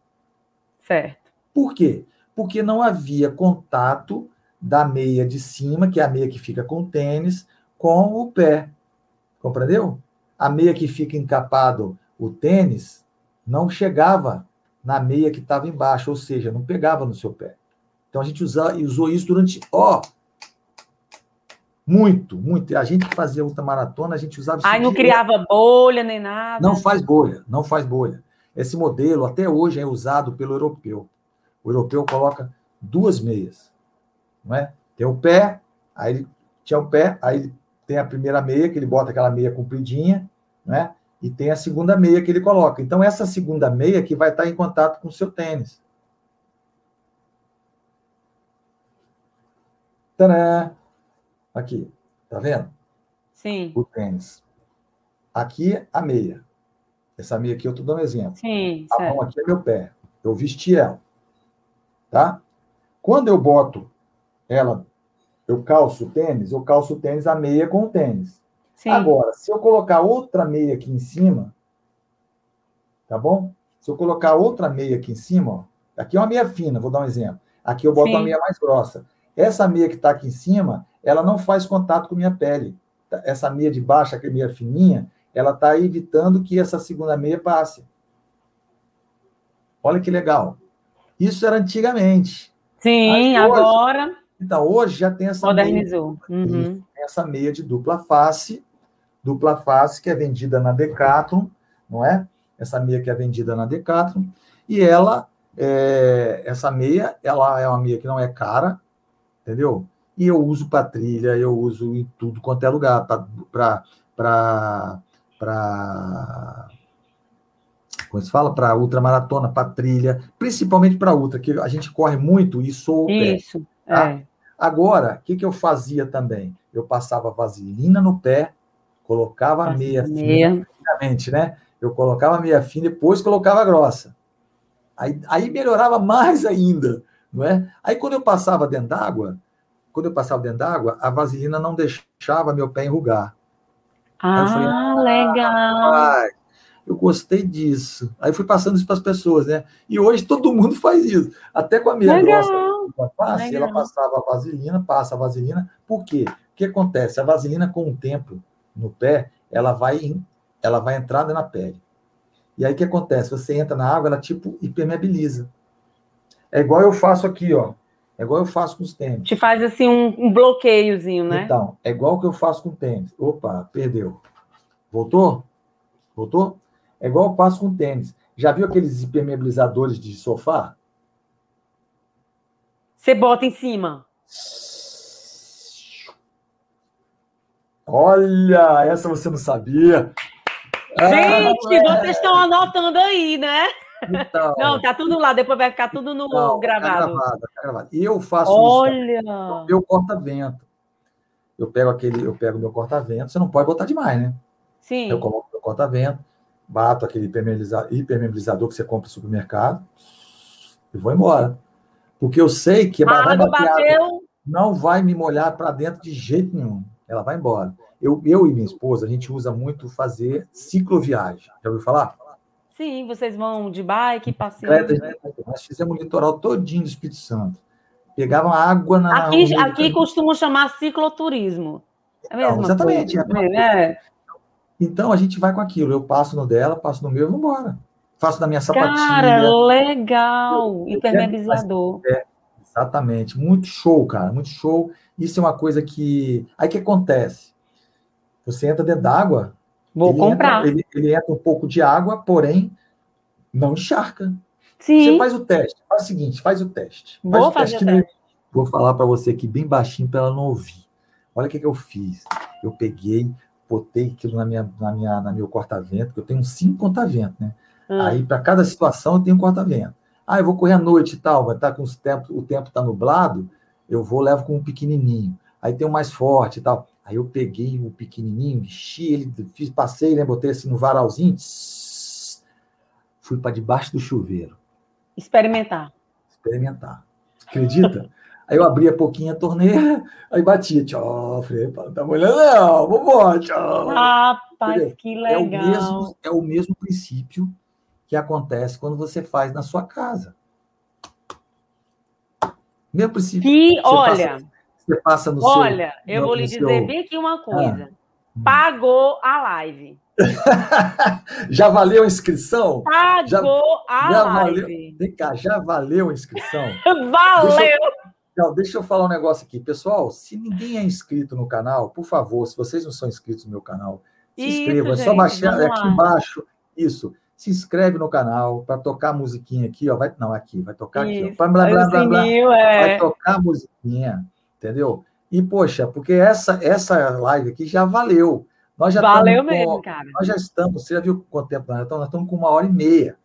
Certo. Por quê? Porque não havia contato da meia de cima, que é a meia que fica com o tênis, com o pé. Compreendeu? A meia que fica encapado o tênis não chegava na meia que estava embaixo, ou seja, não pegava no seu pé. Então a gente usa, usou isso durante, ó, muito, muito. A gente que fazia ultramaratona, a gente usava. Ai, não criava bolha nem nada. Não faz bolha, não faz bolha. Esse modelo até hoje é usado pelo europeu. O europeu coloca duas meias, não é? Tem o pé, aí ele tinha o pé, aí ele tem a primeira meia que ele bota aquela meia compridinha, né? E tem a segunda meia que ele coloca. Então essa segunda meia que vai estar em contato com o seu tênis. Tadã! Aqui, tá vendo? Sim. O tênis. Aqui a meia. Essa meia aqui eu estou dando um exemplo. Sim, a certo. mão aqui é meu pé. Eu vesti ela. Tá? Quando eu boto ela, eu calço o tênis, eu calço o tênis a meia com o tênis. Sim. Agora, se eu colocar outra meia aqui em cima, tá bom? Se eu colocar outra meia aqui em cima, ó, aqui é uma meia fina, vou dar um exemplo. Aqui eu boto Sim. uma meia mais grossa. Essa meia que está aqui em cima, ela não faz contato com minha pele. Essa meia de baixo, aquela meia fininha, ela está evitando que essa segunda meia passe. Olha que legal. Isso era antigamente. Sim, agora. Então, hoje já tem essa Modernizou. meia. Uhum. Essa meia de dupla face, dupla face, que é vendida na Decathlon, não é? Essa meia que é vendida na Decathlon. E ela, é, essa meia, ela é uma meia que não é cara, entendeu? E eu uso para trilha, eu uso em tudo quanto é lugar, para para como se fala, para ultramaratona, para trilha, principalmente para ultra, que a gente corre muito e sou Isso, pé. Tá? É. Agora, o que, que eu fazia também? Eu passava vaselina no pé, colocava a meia, meia. fina, né? Eu colocava a meia fina, depois colocava a grossa. Aí, aí melhorava mais ainda, não é? Aí quando eu passava dentro d'água, quando eu passava dentro d'água, a vaselina não deixava meu pé enrugar. Ah, falei, ah legal. Eu gostei disso. Aí fui passando isso para as pessoas, né? E hoje todo mundo (laughs) faz isso. Até com a minha legal. grossa face, ela passava a vaselina, passa a vaselina. Por quê? O que acontece? A vaselina, com o tempo no pé, ela vai, ela vai entrar na pele. E aí o que acontece? Você entra na água, ela tipo hipermeabiliza. É igual eu faço aqui, ó. É igual eu faço com os tênis. Te faz assim um, um bloqueiozinho, né? Então, é igual que eu faço com o tênis. Opa, perdeu. Voltou? Voltou? É igual eu faço com o tênis. Já viu aqueles impermeabilizadores de sofá? Você bota em cima. Olha, essa você não sabia. Gente, ah, vocês estão anotando aí, né? Então, não, tá tudo lá, depois vai ficar tudo no então, gravado. Tá gravado, tá gravado. E eu faço Olha. isso. Meu corta-vento. Eu pego aquele, eu pego meu corta-vento, você não pode botar demais, né? Sim. Eu coloco meu corta-vento, bato aquele hipermeabilizador que você compra no supermercado e vou embora. Porque eu sei que a vai bateu. não vai me molhar para dentro de jeito nenhum. Ela vai embora. Eu, eu e minha esposa, a gente usa muito fazer cicloviagem. Já ouviu falar? Sim, vocês vão de bike, passeando. Né? Nós fizemos o litoral todinho do Espírito Santo. Pegavam água na. Aqui, na aqui costumam chamar cicloturismo. É mesmo? Exatamente. É, é. Então a gente vai com aquilo. Eu passo no dela, passo no meu e vou embora. Faço na minha sapatilha. Cara, legal! Impermeabilizador. É, exatamente. Muito show, cara. Muito show. Isso é uma coisa que. Aí o que acontece? Você entra dentro d'água, Vou ele comprar. Entra, ele, ele, entra um pouco de água, porém não encharca. Sim. Você faz o teste. Faz o seguinte, faz o teste. Faz Vou o fazer teste. teste. Vou falar para você aqui bem baixinho para ela não ouvir. Olha o que, que eu fiz. Eu peguei, botei aquilo na minha, na minha, na meu corta-vento, que eu tenho cinco corta-vento, né? Hum. Aí, para cada situação, eu tenho um corta-vento. Ah, eu vou correr à noite e tal, vai estar tá com os tempo, o tempo está nublado, eu vou, levo com um pequenininho. Aí tem um mais forte e tal. Aí eu peguei o pequenininho, enchi ele, fiz, passei, né, botei assim no varalzinho, tss, fui para debaixo do chuveiro. Experimentar. Experimentar. Acredita? (laughs) Aí eu abria pouquinho a torneira, aí batia, tchau, falei, não tá molhando não, vambora, tchau. Rapaz, que legal. É o, mesmo, é o mesmo princípio que acontece quando você faz na sua casa. Mesmo princípio. Que, olha, passa, você passa no olha, seu, eu vou lhe dizer seu... bem aqui uma coisa. Ah. Pagou a live. (laughs) já valeu a inscrição? Pagou já, a já live. Valeu, vem cá, já valeu a inscrição? (laughs) valeu! Deixa eu, não, deixa eu falar um negócio aqui. Pessoal, se ninguém é inscrito no canal, por favor, se vocês não são inscritos no meu canal, se inscrevam. É só baixar aqui embaixo. Isso. Se inscreve no canal para tocar a musiquinha aqui, ó. Vai, não, aqui, vai tocar isso. aqui. Ó. Blá, blá, blá, blá, é. Vai tocar a musiquinha, entendeu? E, poxa, porque essa, essa live aqui já valeu. Nós já Valeu mesmo, com, cara. Nós já estamos, você já viu quanto tempo nós estamos? Nós estamos com uma hora e meia.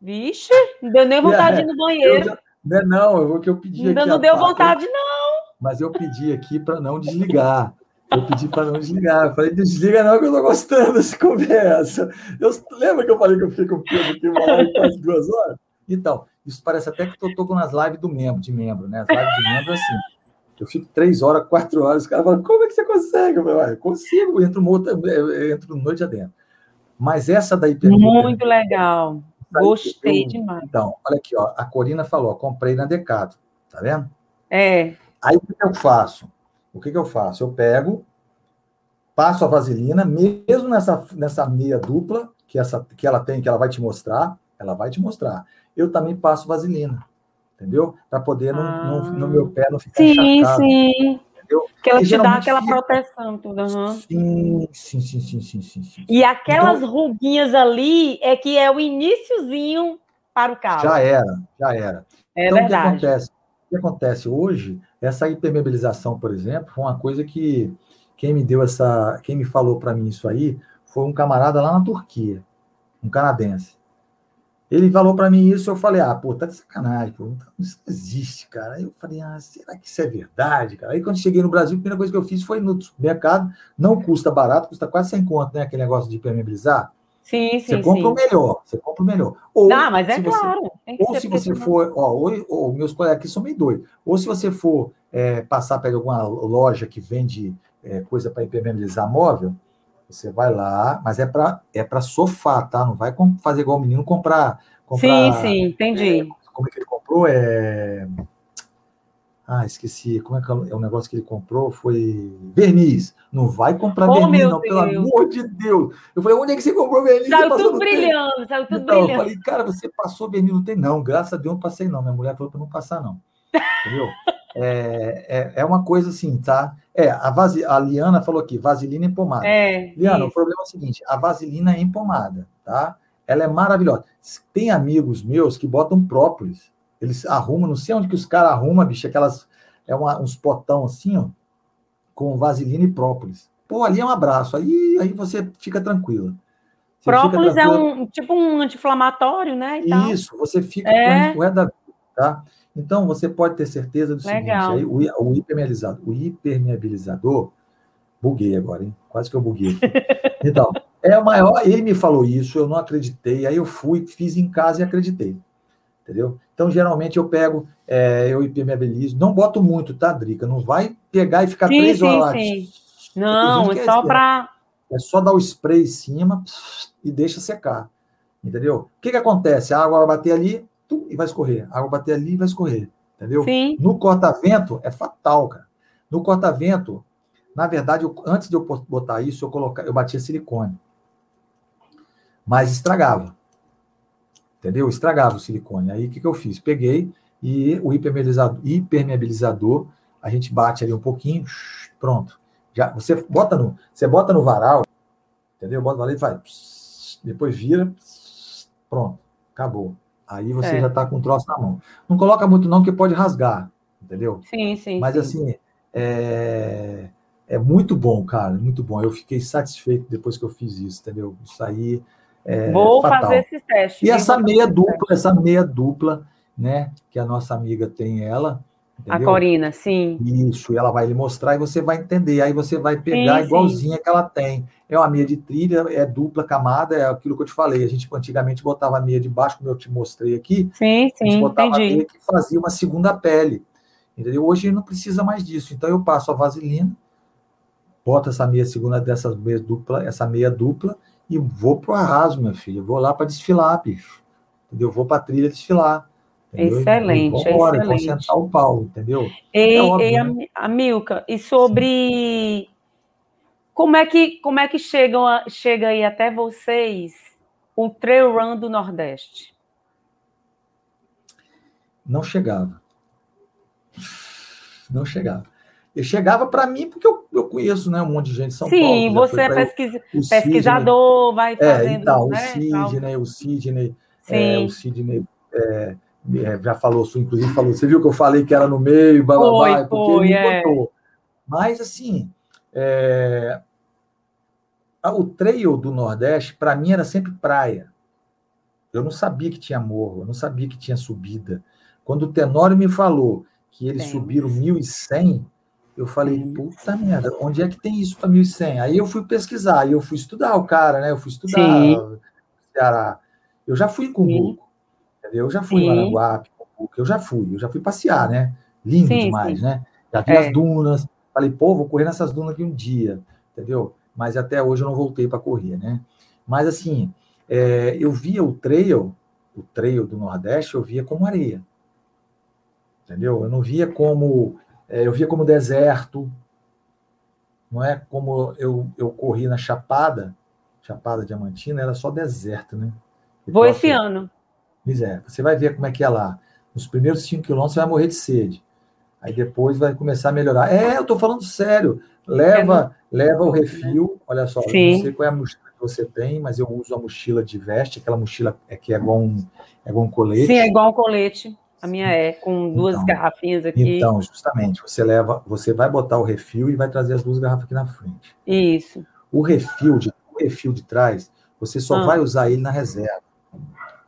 Vixe, não deu nem (laughs) vontade de ir no banheiro. Já, não, é não, eu, o que eu pedi Ainda aqui. Não deu vontade, não. Mas eu pedi aqui para não desligar. Eu pedi para não desligar. Eu falei, desliga não, que eu estou gostando dessa conversa. Eu, lembra que eu falei que eu fiquei com o Pedro aqui uma hora e quase duas horas? Então, isso parece até que eu estou nas lives do membro, de membro, né? As lives de membro é assim. Eu fico três horas, quatro horas, os caras falam, como é que você consegue? Eu, falo, consigo, entro, entro noite adentro. Mas essa daí... Muito legal. Gostei eu, demais. Então, olha aqui, ó, a Corina falou, comprei na Decathlon, tá vendo? É. Aí o que eu faço? O que, que eu faço? Eu pego, passo a vaselina, mesmo nessa, nessa meia dupla que, essa, que ela tem, que ela vai te mostrar, ela vai te mostrar. Eu também passo vaselina entendeu? Para poder ah, no, no, no, meu pé não ficar sim, encharcado. Sim, entendeu? Que ela e te dá aquela fica... proteção, tudo. Uhum. Sim, sim, sim, sim, sim, sim, sim. E aquelas então, ruguinhas ali é que é o iníciozinho para o carro. Já era, já era. É então, verdade. O que acontece? O que acontece hoje? Essa impermeabilização, por exemplo, foi uma coisa que quem me deu essa, quem me falou para mim isso aí, foi um camarada lá na Turquia, um canadense. Ele falou para mim isso, eu falei, ah, pô, tá de sacanagem, pô, isso não existe, cara. Aí eu falei, ah, será que isso é verdade, cara? Aí quando cheguei no Brasil, a primeira coisa que eu fiz foi no supermercado, não custa barato, custa quase 100 conto, né, aquele negócio de permeabilizar. Sim, sim, Você compra sim. o melhor, você compra o melhor. Ou, não, mas é claro. ou se você for, ó, ou, ou, meus colegas aqui são meio doidos, ou se você for é, passar para alguma loja que vende é, coisa para impermeabilizar móvel, você vai lá, mas é para é para sofá, tá? Não vai fazer igual o menino comprar. comprar sim, sim, entendi. É, como é que ele comprou? É. Ah, esqueci. Como é que é o negócio que ele comprou? Foi verniz. Não vai comprar oh, verniz, não, Deus. pelo amor de Deus. Eu falei, onde é que você comprou verniz? Saiu tudo brilhando, saiu tudo então, brilhando. Eu falei, cara, você passou verniz? Não tem, não. Graças a Deus não passei, não. Minha mulher falou para não passar, não. Entendeu? (laughs) É, é, é, uma coisa assim, tá? É, a, vasi, a Liana falou aqui, vaselina em pomada. É, Liana, isso. o problema é o seguinte, a vaselina é em pomada, tá? Ela é maravilhosa. Tem amigos meus que botam própolis. Eles arrumam, não sei onde que os caras arrumam, bicho, aquelas, é uma, uns potão assim, ó, com vaselina e própolis. Pô, ali é um abraço, aí, aí você fica tranquila. Você própolis fica é um, tipo um anti-inflamatório, né? Isso, você fica é. com o da tá? Então, você pode ter certeza do Legal. seguinte: aí, o, o, hipermeabilizador, o hipermeabilizador, buguei agora, hein? Quase que eu buguei. Então, é o maior. Ele me falou isso, eu não acreditei, aí eu fui, fiz em casa e acreditei. Entendeu? Então, geralmente eu pego, é, eu hipermeabilizo, não boto muito, tá, Drica? Não vai pegar e ficar sim, três sim, horas lá. Sim. Não, é só para. É só dar o spray em cima e deixa secar. Entendeu? O que, que acontece? A água vai bater ali, e vai escorrer. A água bater ali e vai escorrer. Entendeu? Sim. No corta-vento é fatal, cara. No corta-vento, na verdade, eu, antes de eu botar isso, eu, colocar, eu batia silicone. Mas estragava. Entendeu? Estragava o silicone. Aí o que, que eu fiz? Peguei e o hipermeabilizador, hipermeabilizador, a gente bate ali um pouquinho, pronto. Já, você bota no, você bota no varal, entendeu? Bota no varal e faz. Depois vira, pronto, acabou. Aí você é. já está com o troço na mão. Não coloca muito, não, que pode rasgar, entendeu? Sim, sim. Mas sim. assim, é, é muito bom, cara, muito bom. Eu fiquei satisfeito depois que eu fiz isso, entendeu? Isso aí. É Vou fatal. fazer esse teste. E essa meia dupla, essa meia dupla, né? Que a nossa amiga tem ela, Entendeu? A Corina, sim. Isso, ela vai lhe mostrar e você vai entender. Aí você vai pegar sim, igualzinha sim. que ela tem. É uma meia de trilha, é dupla camada, é aquilo que eu te falei. A gente antigamente botava a meia de baixo, como eu te mostrei aqui. Sim, sim, a gente botava entendi. a meia que fazia uma segunda pele. Entendeu? Hoje não precisa mais disso. Então eu passo a vaselina, boto essa meia segunda dessas meia dupla, essa meia dupla e vou pro arraso, meu filho. vou lá para desfilar, bicho. Entendeu? vou para trilha desfilar. Entendeu? Excelente, e embora, excelente. sentar o pau, entendeu? Ei, é óbvio, ei né? Amilca, e sobre Sim. como é que como é que chegam a, chega aí até vocês o trail run do Nordeste? Não chegava. Não chegava. Eu chegava para mim porque eu, eu conheço né, um monte de gente em São Sim, Paulo. Sim, você é pesquisa, pesquisador, vai fazendo... É, então, né, o Sidney, o Sidney, é, o Sidney é, é, já falou, inclusive falou, você viu que eu falei que era no meio, blá, blá, blá, porque foi, ele é. botou. Mas, assim, é, o trail do Nordeste, para mim, era sempre praia. Eu não sabia que tinha morro, eu não sabia que tinha subida. Quando o Tenório me falou que eles tem. subiram 1.100, eu falei, puta merda, onde é que tem isso para 1.100? Aí eu fui pesquisar, aí eu fui estudar o cara, né? Eu fui estudar Sim. Ceará. Eu já fui em Cumbuco, entendeu? Eu já fui em Maranguape, eu já fui, eu já fui passear, né? Lindo sim, demais, sim. né? Já vi é. as dunas, falei, pô, vou correr nessas dunas aqui um dia, entendeu? Mas até hoje eu não voltei para correr, né? Mas assim, é, eu via o trail, o trail do Nordeste, eu via como areia entendeu? Eu não via como eu via como deserto, não é como eu, eu corri na Chapada, Chapada Diamantina, era só deserto, né? Vou esse ano. É, você vai ver como é que é lá. Nos primeiros cinco quilômetros você vai morrer de sede. Aí depois vai começar a melhorar. É, eu tô falando sério. Leva, é, leva o né? refil. Olha só, Sim. eu não sei qual é a mochila que você tem, mas eu uso a mochila de veste, aquela mochila é que é igual um, é igual um colete. Sim, é igual um colete. A minha é com duas então, garrafinhas aqui. Então, justamente, você leva, você vai botar o refil e vai trazer as duas garrafas aqui na frente. Isso. O refil de, o refil de trás, você só ah. vai usar ele na reserva.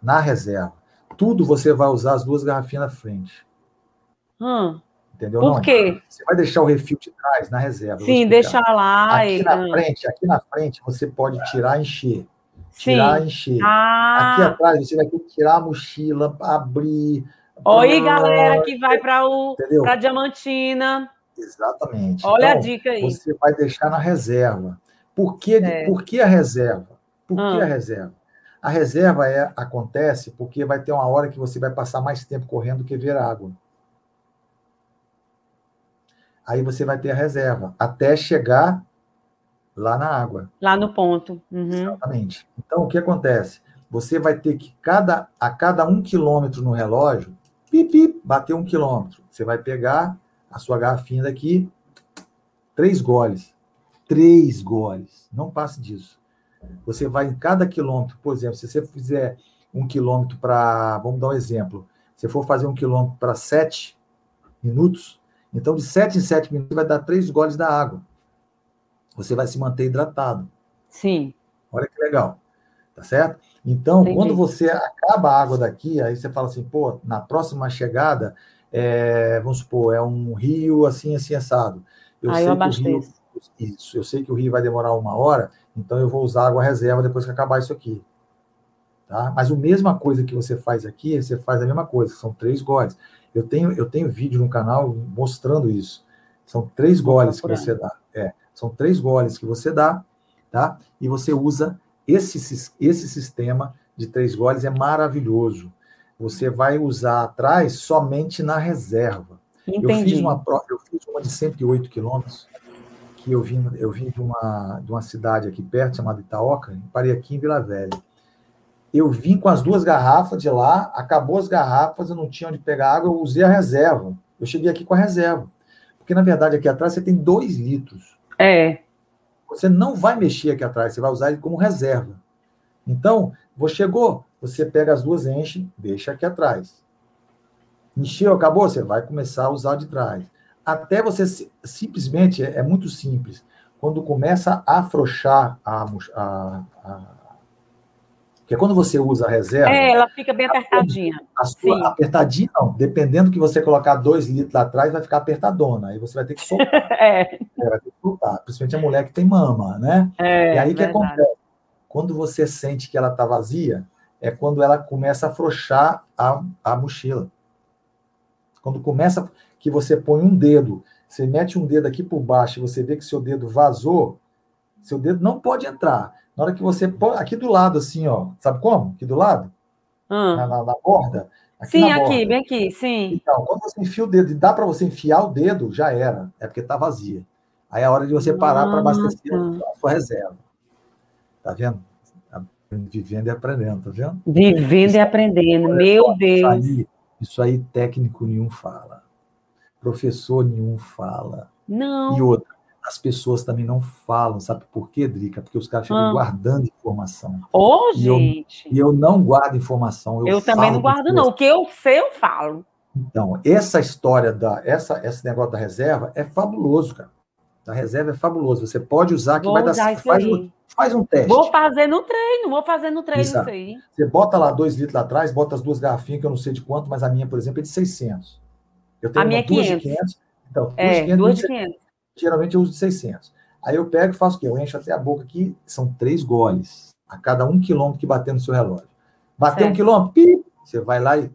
Na reserva. Tudo você vai usar as duas garrafinhas na frente. Hum. Entendeu? Por não, quê? Você vai deixar o refil de trás na reserva. Sim, deixar lá. Aqui e... na frente, aqui na frente, você pode tirar e encher. Tirar e encher. Ah. Aqui atrás, você vai ter que tirar a mochila, abrir Oi, galera que vai para o para Diamantina. Exatamente. Olha então, a dica aí. Você vai deixar na reserva. Por que, é. por que a reserva? Por ah. que a reserva? A reserva é, acontece porque vai ter uma hora que você vai passar mais tempo correndo do que ver água. Aí você vai ter a reserva, até chegar lá na água. Lá no ponto. Uhum. Exatamente. Então, o que acontece? Você vai ter que, cada, a cada um quilômetro no relógio, pipi, bateu um quilômetro. Você vai pegar a sua garrafinha daqui, três goles. Três goles. Não passe disso. Você vai em cada quilômetro, por exemplo, se você fizer um quilômetro para. Vamos dar um exemplo. Se for fazer um quilômetro para sete minutos, então de sete em sete minutos vai dar três goles da água. Você vai se manter hidratado. Sim. Olha que legal. Tá certo? Então, Entendi. quando você acaba a água daqui, aí você fala assim, pô, na próxima chegada, é, vamos supor, é um rio assim, assim, assado. Eu aí sei eu que o rio, isso, eu sei que o rio vai demorar uma hora, então eu vou usar água reserva depois que acabar isso aqui. Tá? Mas a mesma coisa que você faz aqui, você faz a mesma coisa, são três goles. Eu tenho, eu tenho vídeo no canal mostrando isso. São três goles que você dá. É, são três goles que você dá, tá? E você usa esse, esse sistema de três goles é maravilhoso. Você vai usar atrás somente na reserva. Entendi. Eu fiz uma eu fiz uma de 108 quilômetros, que eu vim, eu vim de, uma, de uma cidade aqui perto, chamada Itaoca, parei aqui em Vila Velha. Eu vim com as duas garrafas de lá, acabou as garrafas, eu não tinha onde pegar água, eu usei a reserva. Eu cheguei aqui com a reserva. Porque, na verdade, aqui atrás você tem dois litros. É. Você não vai mexer aqui atrás, você vai usar ele como reserva. Então, você chegou, você pega as duas, enche, deixa aqui atrás. Encheu, acabou, você vai começar a usar de trás. Até você simplesmente, é, é muito simples. Quando começa a afrouxar a, a, a porque quando você usa a reserva. É, ela fica bem apertadinha. A sua, Sim. apertadinha, não. Dependendo que você colocar dois litros lá atrás, vai ficar apertadona. Aí você vai ter que soltar. (laughs) é. é. Vai ter que soltar. Principalmente a mulher que tem mama, né? É, e aí o que acontece? Quando você sente que ela está vazia, é quando ela começa a afrouxar a, a mochila. Quando começa que você põe um dedo, você mete um dedo aqui por baixo e você vê que seu dedo vazou, seu dedo não pode entrar. Na hora que você põe aqui do lado, assim, ó, sabe como? Aqui do lado? Hum. Na, na, na, borda. Aqui sim, na aqui, borda. bem aqui, sim. Então, quando você enfia o dedo e dá para você enfiar o dedo, já era. É porque está vazia. Aí é a hora de você parar para abastecer a sua reserva. Tá vendo? Vivendo e aprendendo, tá vendo? Vivendo isso, e aprendendo, meu Deus. Isso aí, isso aí técnico nenhum fala. Professor nenhum fala. Não. E outra, as pessoas também não falam, sabe por quê, Drica? Porque os caras ficam ah. guardando informação. Ô, oh, gente! Eu, e eu não guardo informação. Eu, eu também não guardo, não. O que eu sei, eu falo. Então, essa história da. Essa, esse negócio da reserva é fabuloso, cara. A reserva é fabuloso. Você pode usar que vou vai dar faz, um, faz um teste. Vou fazer no treino, vou fazer no treino Exato. isso aí. Você bota lá dois litros lá atrás, bota as duas garrafinhas, que eu não sei de quanto, mas a minha, por exemplo, é de 600. Eu tenho a minha é 500. duas de 500. Então, duas é, 500, duas de 500. Geralmente eu uso de 600. Aí eu pego e faço o quê? Eu encho até a boca aqui, são três goles a cada um quilômetro que bater no seu relógio. Bateu certo. um quilômetro, pi, você vai lá e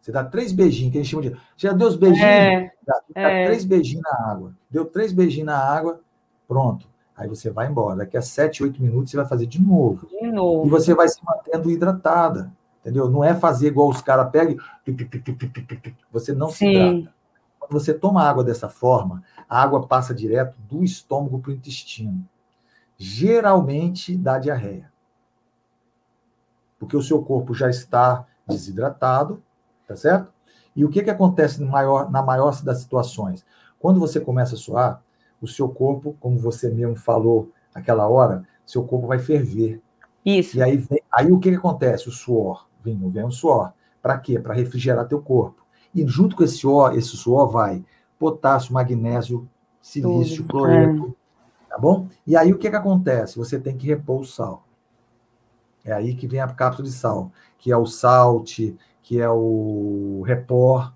você dá três beijinhos, que a gente chama de. Você já deu os beijinhos? É, dá, dá é. três beijinhos na água. Deu três beijinhos na água, pronto. Aí você vai embora. Daqui a sete, oito minutos você vai fazer de novo. De novo. E você vai se mantendo hidratada. Entendeu? Não é fazer igual os caras pegam. Você não Sim. se hidrata. Você toma água dessa forma, a água passa direto do estômago para o intestino. Geralmente dá diarreia. Porque o seu corpo já está desidratado, Tá certo? E o que, que acontece maior, na maior das situações? Quando você começa a suar, o seu corpo, como você mesmo falou aquela hora, seu corpo vai ferver. Isso. E aí, vem, aí o que, que acontece? O suor. Vem, vem o suor. Para quê? Para refrigerar teu corpo. E junto com esse suor, esse suor vai potássio, magnésio, silício, cloreto. É. Tá bom? E aí o que, que acontece? Você tem que repor o sal. É aí que vem a cápsula de sal, que é o salte, que é o Repor,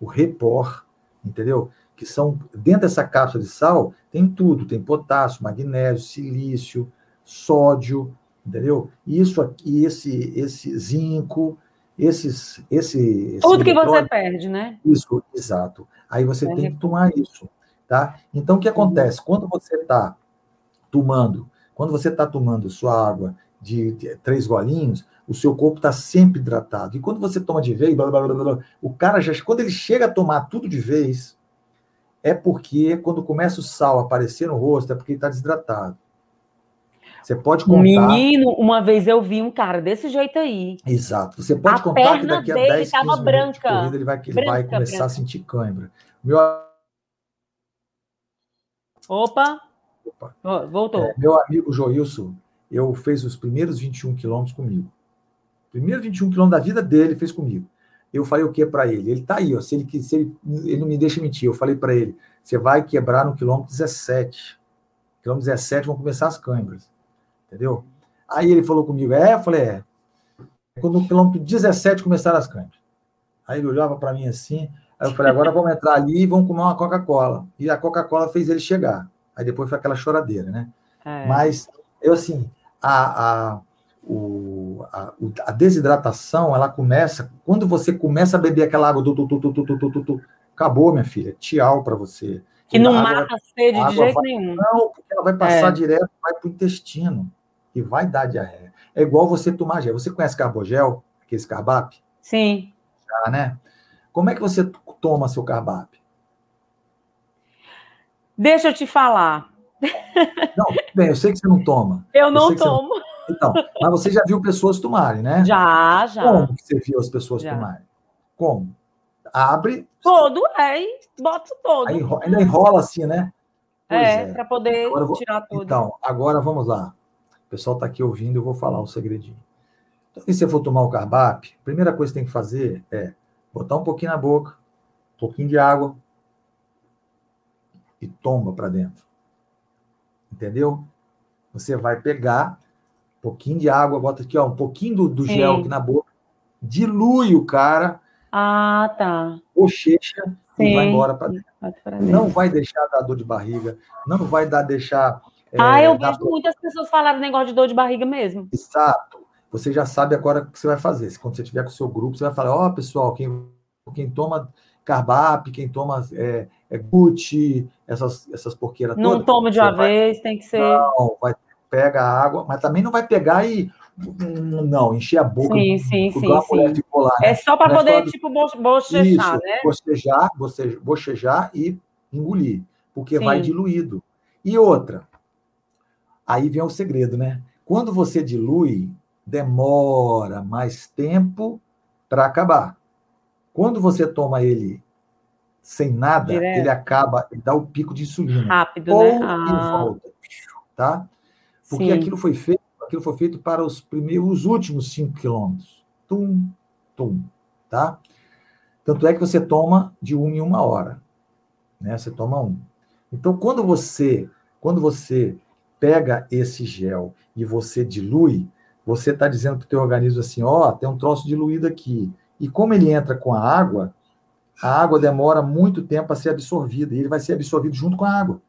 o Repor, entendeu? Que são, dentro dessa cápsula de sal, tem tudo, tem potássio, magnésio, silício, sódio, entendeu? Isso aqui, esse, esse zinco, esses, esse... Tudo que você perde, né? Isso, exato. Aí você tem que tomar isso, tá? Então, o que acontece? Quando você está tomando, quando você está tomando sua água de, de três golinhos, o seu corpo está sempre hidratado. E quando você toma de vez, blá, blá, blá, o cara já, quando ele chega a tomar tudo de vez, é porque quando começa o sal a aparecer no rosto, é porque ele está desidratado. Você pode contar. Menino, uma vez eu vi um cara desse jeito aí. Exato. Você pode a contar que daqui a 10, 15 minutos branca, de corrida ele vai, ele branca, vai começar branca. a sentir cãibra. Meu... Opa! Opa. Voltou. É, meu amigo Joilson, eu fez os primeiros 21 quilômetros comigo. Primeiro 21 quilômetros da vida dele fez comigo. Eu falei o que para ele? Ele tá aí, ó. Se ele, se ele, ele não me deixa mentir, eu falei para ele: você vai quebrar no quilômetro 17. Quilômetro 17 vão começar as câimbras. Entendeu? Aí ele falou comigo: é? Eu falei: é. Quando no quilômetro 17 começaram as câimbras. Aí ele olhava para mim assim. Aí eu falei: agora vamos entrar ali e vamos comer uma Coca-Cola. E a Coca-Cola fez ele chegar. Aí depois foi aquela choradeira, né? É. Mas eu, assim, a, a o, a, a, desidratação ela começa quando você começa a beber aquela água do tu, tu, tu, tu, tu, tu, tu, acabou minha filha tchau para você que não mata a sede de jeito vai, nenhum não porque ela vai passar é. direto vai para o intestino e vai dar diarreia é igual você tomar gel você conhece carbogel aquele carbap sim já né como é que você toma seu carbap deixa eu te falar não bem eu sei que você não toma eu não eu tomo então, mas você já viu pessoas tomarem, né? Já, já. Como que você viu as pessoas já. tomarem? Como? Abre. Todo, é, e bota todo. Aí ainda enrola assim, né? Pois é, é. para poder vou... tirar tudo. Então, agora vamos lá. O pessoal está aqui ouvindo, eu vou falar um segredinho. Então, se você for tomar o carbap, a primeira coisa que tem que fazer é botar um pouquinho na boca, um pouquinho de água e tomba para dentro. Entendeu? Você vai pegar um pouquinho de água, bota aqui, ó, um pouquinho do, do gel aqui na boca, dilui o cara. Ah, tá. Bochecha e vai embora para dentro. Não vai deixar dar dor de barriga, não vai dar deixar. Ah, é, eu vejo muitas pessoas falarem negócio de dor de barriga mesmo. Exato. Você já sabe agora o que você vai fazer. Quando você tiver com o seu grupo, você vai falar: Ó, oh, pessoal, quem quem toma Carbap, quem toma é, é Gucci, essas, essas porqueiras Não todas, toma de uma vai, vez, tem que ser. Não, vai, pega a água, mas também não vai pegar e. Não, encher a boca. Sim, sim, sim. sim. Lá, né? É só para poder, tipo, bochejar, Isso, né? Bochejar, bochejar e engolir, porque sim. vai diluído. E outra, aí vem o segredo, né? Quando você dilui, demora mais tempo para acabar. Quando você toma ele sem nada, Direto. ele acaba, ele dá o pico de insulina. Rápido, ou né? Ah. e volta, tá? Porque Sim. aquilo foi feito, aquilo foi feito para os primeiros, os últimos 5 quilômetros. Tum, tum, tá? Tanto é que você toma de uma em uma hora, né? Você toma um. Então, quando você, quando você pega esse gel e você dilui, você está dizendo para o teu organismo assim, ó, oh, tem um troço diluído aqui. E como ele entra com a água, a água demora muito tempo a ser absorvida, e ele vai ser absorvido junto com a água.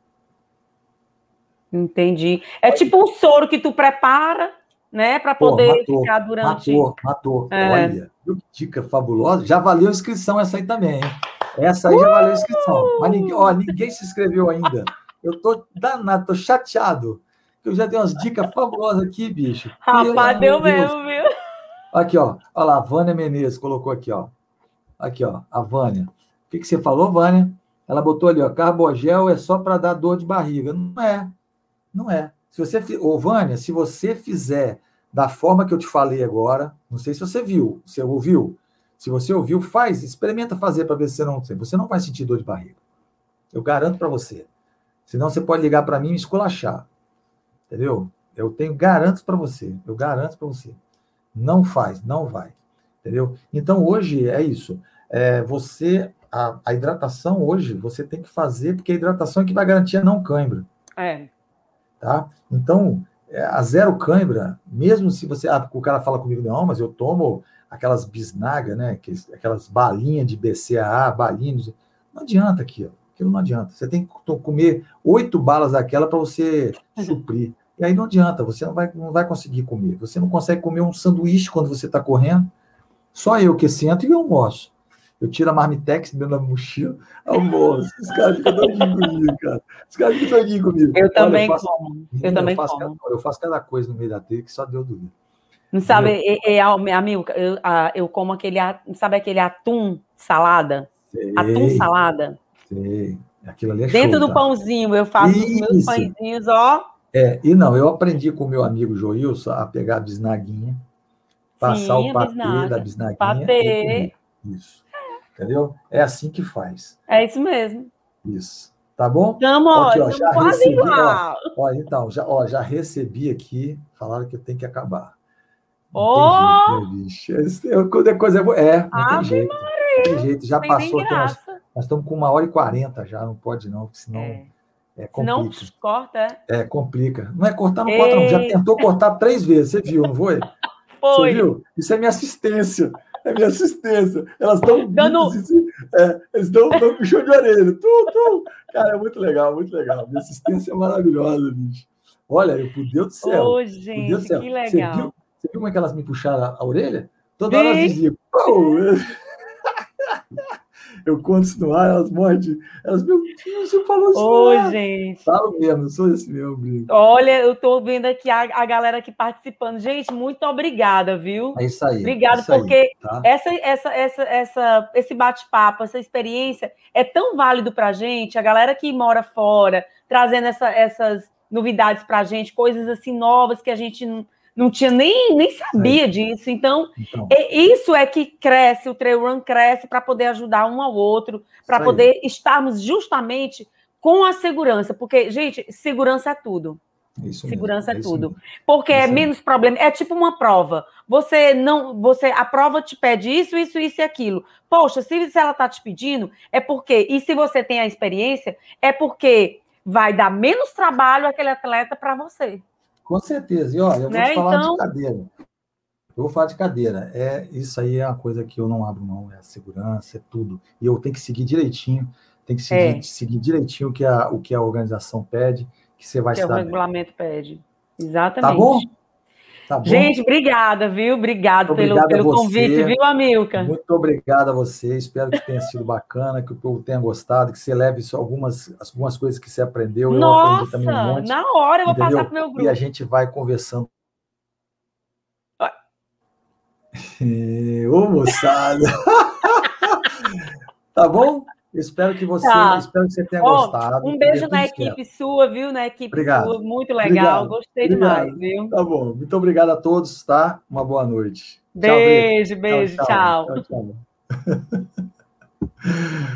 Entendi. É tipo um soro que tu prepara, né, para poder matou, ficar durante. Matou, matou. É. Olha, que dica fabulosa. Já valeu a inscrição essa aí também, hein? Essa aí uh! já valeu a inscrição. Mas ninguém, ó, ninguém se inscreveu ainda. Eu tô danado, tô chateado. Eu já dei umas dicas fabulosas aqui, bicho. Rapaz, deu mesmo, viu? Aqui, ó. Olha lá, a Vânia Menezes colocou aqui, ó. Aqui, ó, a Vânia. O que, que você falou, Vânia? Ela botou ali, ó, carbogel é só para dar dor de barriga. Não é. Não é. Se você, ô, Vânia, se você fizer da forma que eu te falei agora, não sei se você viu, você ouviu. Se você ouviu, faz, experimenta fazer para ver se você não tem. Você não vai sentir dor de barriga. Eu garanto para você. Senão você pode ligar para mim e me esculachar. Entendeu? Eu tenho garanto para você. Eu garanto para você. Não faz, não vai. Entendeu? Então, hoje é isso. É, você, a, a, hidratação hoje, você tem que fazer, porque a hidratação é que vai garantir a não cãibra. É. Tá? Então, é, a zero cãibra, mesmo se você. Ah, o cara fala comigo, não, mas eu tomo aquelas bisnagas, né? Aquelas balinhas de BCAA, balinhas. Não adianta aquilo. Aquilo não adianta. Você tem que comer oito balas daquela para você suprir. E aí não adianta, você não vai, não vai conseguir comer. Você não consegue comer um sanduíche quando você está correndo. Só eu que sento e almoço. Eu tiro a marmitex dentro da mochila, almoço. Os caras ficam doidinhos comigo, cara. Os caras ficam doidinhos comigo. Eu também Olha, eu faço, como. Eu, também faço como. Cada, eu faço cada coisa no meio da trilha que só deu dúvida. Não sabe, é, é, amigo, eu, eu como aquele, sabe aquele atum salada? Sei, atum salada? Sei. Aquilo ali é Dentro show, do tá? pãozinho, eu faço Isso. os meus pãezinhos, ó. É, e não, eu aprendi com o meu amigo Joilson a pegar a bisnaguinha, passar Sim, o patê bisnaga. da bisnaguinha. Patê. Isso. Entendeu? É assim que faz. É isso mesmo. Isso. Tá bom? Tamo, aqui, ó, já recebi, ó, ó, então, já, ó, já recebi aqui, falaram que eu tenho que acabar. Não oh! tem jeito, né, Quando é coisa boa. É, não Ave tem jeito. Maria. Não tem jeito. Já passou. Nós, nós estamos com uma hora e quarenta já, não pode não, porque senão. É. É, complica. Não corta, é? É, complica. Não é cortar, não corta, não. Já tentou cortar três vezes, você viu, não foi? (laughs) Foi. Você viu? Isso é minha assistência. É minha assistência. Elas estão. Dando... É, eles estão puxão de orelha. Tu, tu. Cara, é muito legal, muito legal. Minha assistência é maravilhosa, bicho. Olha, eu, por Deus do céu. Ô, gente, Deus do céu. que legal. Você viu, você viu como é que elas me puxaram a, a orelha? Toda hora elas diziam. Oh! Eu conto isso no ar, elas mordem. Elas, meu Deus, você falou isso. Ô, gente. Falo mesmo, sou esse meu brinco. Olha, eu tô vendo aqui a, a galera aqui participando. Gente, muito obrigada, viu? É isso aí. Obrigada, é porque aí, tá? essa, essa, essa, essa, esse bate-papo, essa experiência é tão válido pra gente. A galera que mora fora, trazendo essa, essas novidades pra gente, coisas assim novas que a gente não não tinha nem, nem sabia é. disso. Então, então, isso é que cresce, o trail run cresce para poder ajudar um ao outro, para poder estarmos justamente com a segurança, porque, gente, segurança é tudo. Isso segurança mesmo, é, tudo. Porque é menos problema. É tipo uma prova. Você não. você A prova te pede isso, isso, isso e aquilo. Poxa, se, se ela está te pedindo, é porque. E se você tem a experiência, é porque vai dar menos trabalho aquele atleta para você. Com certeza. E olha, eu vou né? te falar então... de cadeira. Eu vou falar de cadeira. É, isso aí é uma coisa que eu não abro mão, é a segurança, é tudo. E eu tenho que seguir direitinho, tem que seguir, é. seguir direitinho o que, a, o que a organização pede, que você vai que estar. O regulamento bem. pede. Exatamente. Tá bom? Tá Gente, obrigada, viu? Obrigado pelo, pelo convite, viu, Amilca? Muito obrigado a você. Espero que tenha sido bacana, que o povo tenha gostado, que você leve algumas, algumas coisas que você aprendeu. Nossa, eu também um monte, na hora eu vou entendeu? passar para o meu grupo. E a gente vai conversando. (laughs) Ô, moçada! (laughs) tá bom? Espero que você, tá. espero que você tenha oh, gostado. Um beijo na equipe certo. sua, viu? Na equipe obrigado. sua, muito legal. Obrigado. Gostei obrigado. demais, viu? Tá bom. Muito obrigado a todos, tá? Uma boa noite. Beijo, tchau, beijo, tchau. tchau. tchau, tchau. (laughs)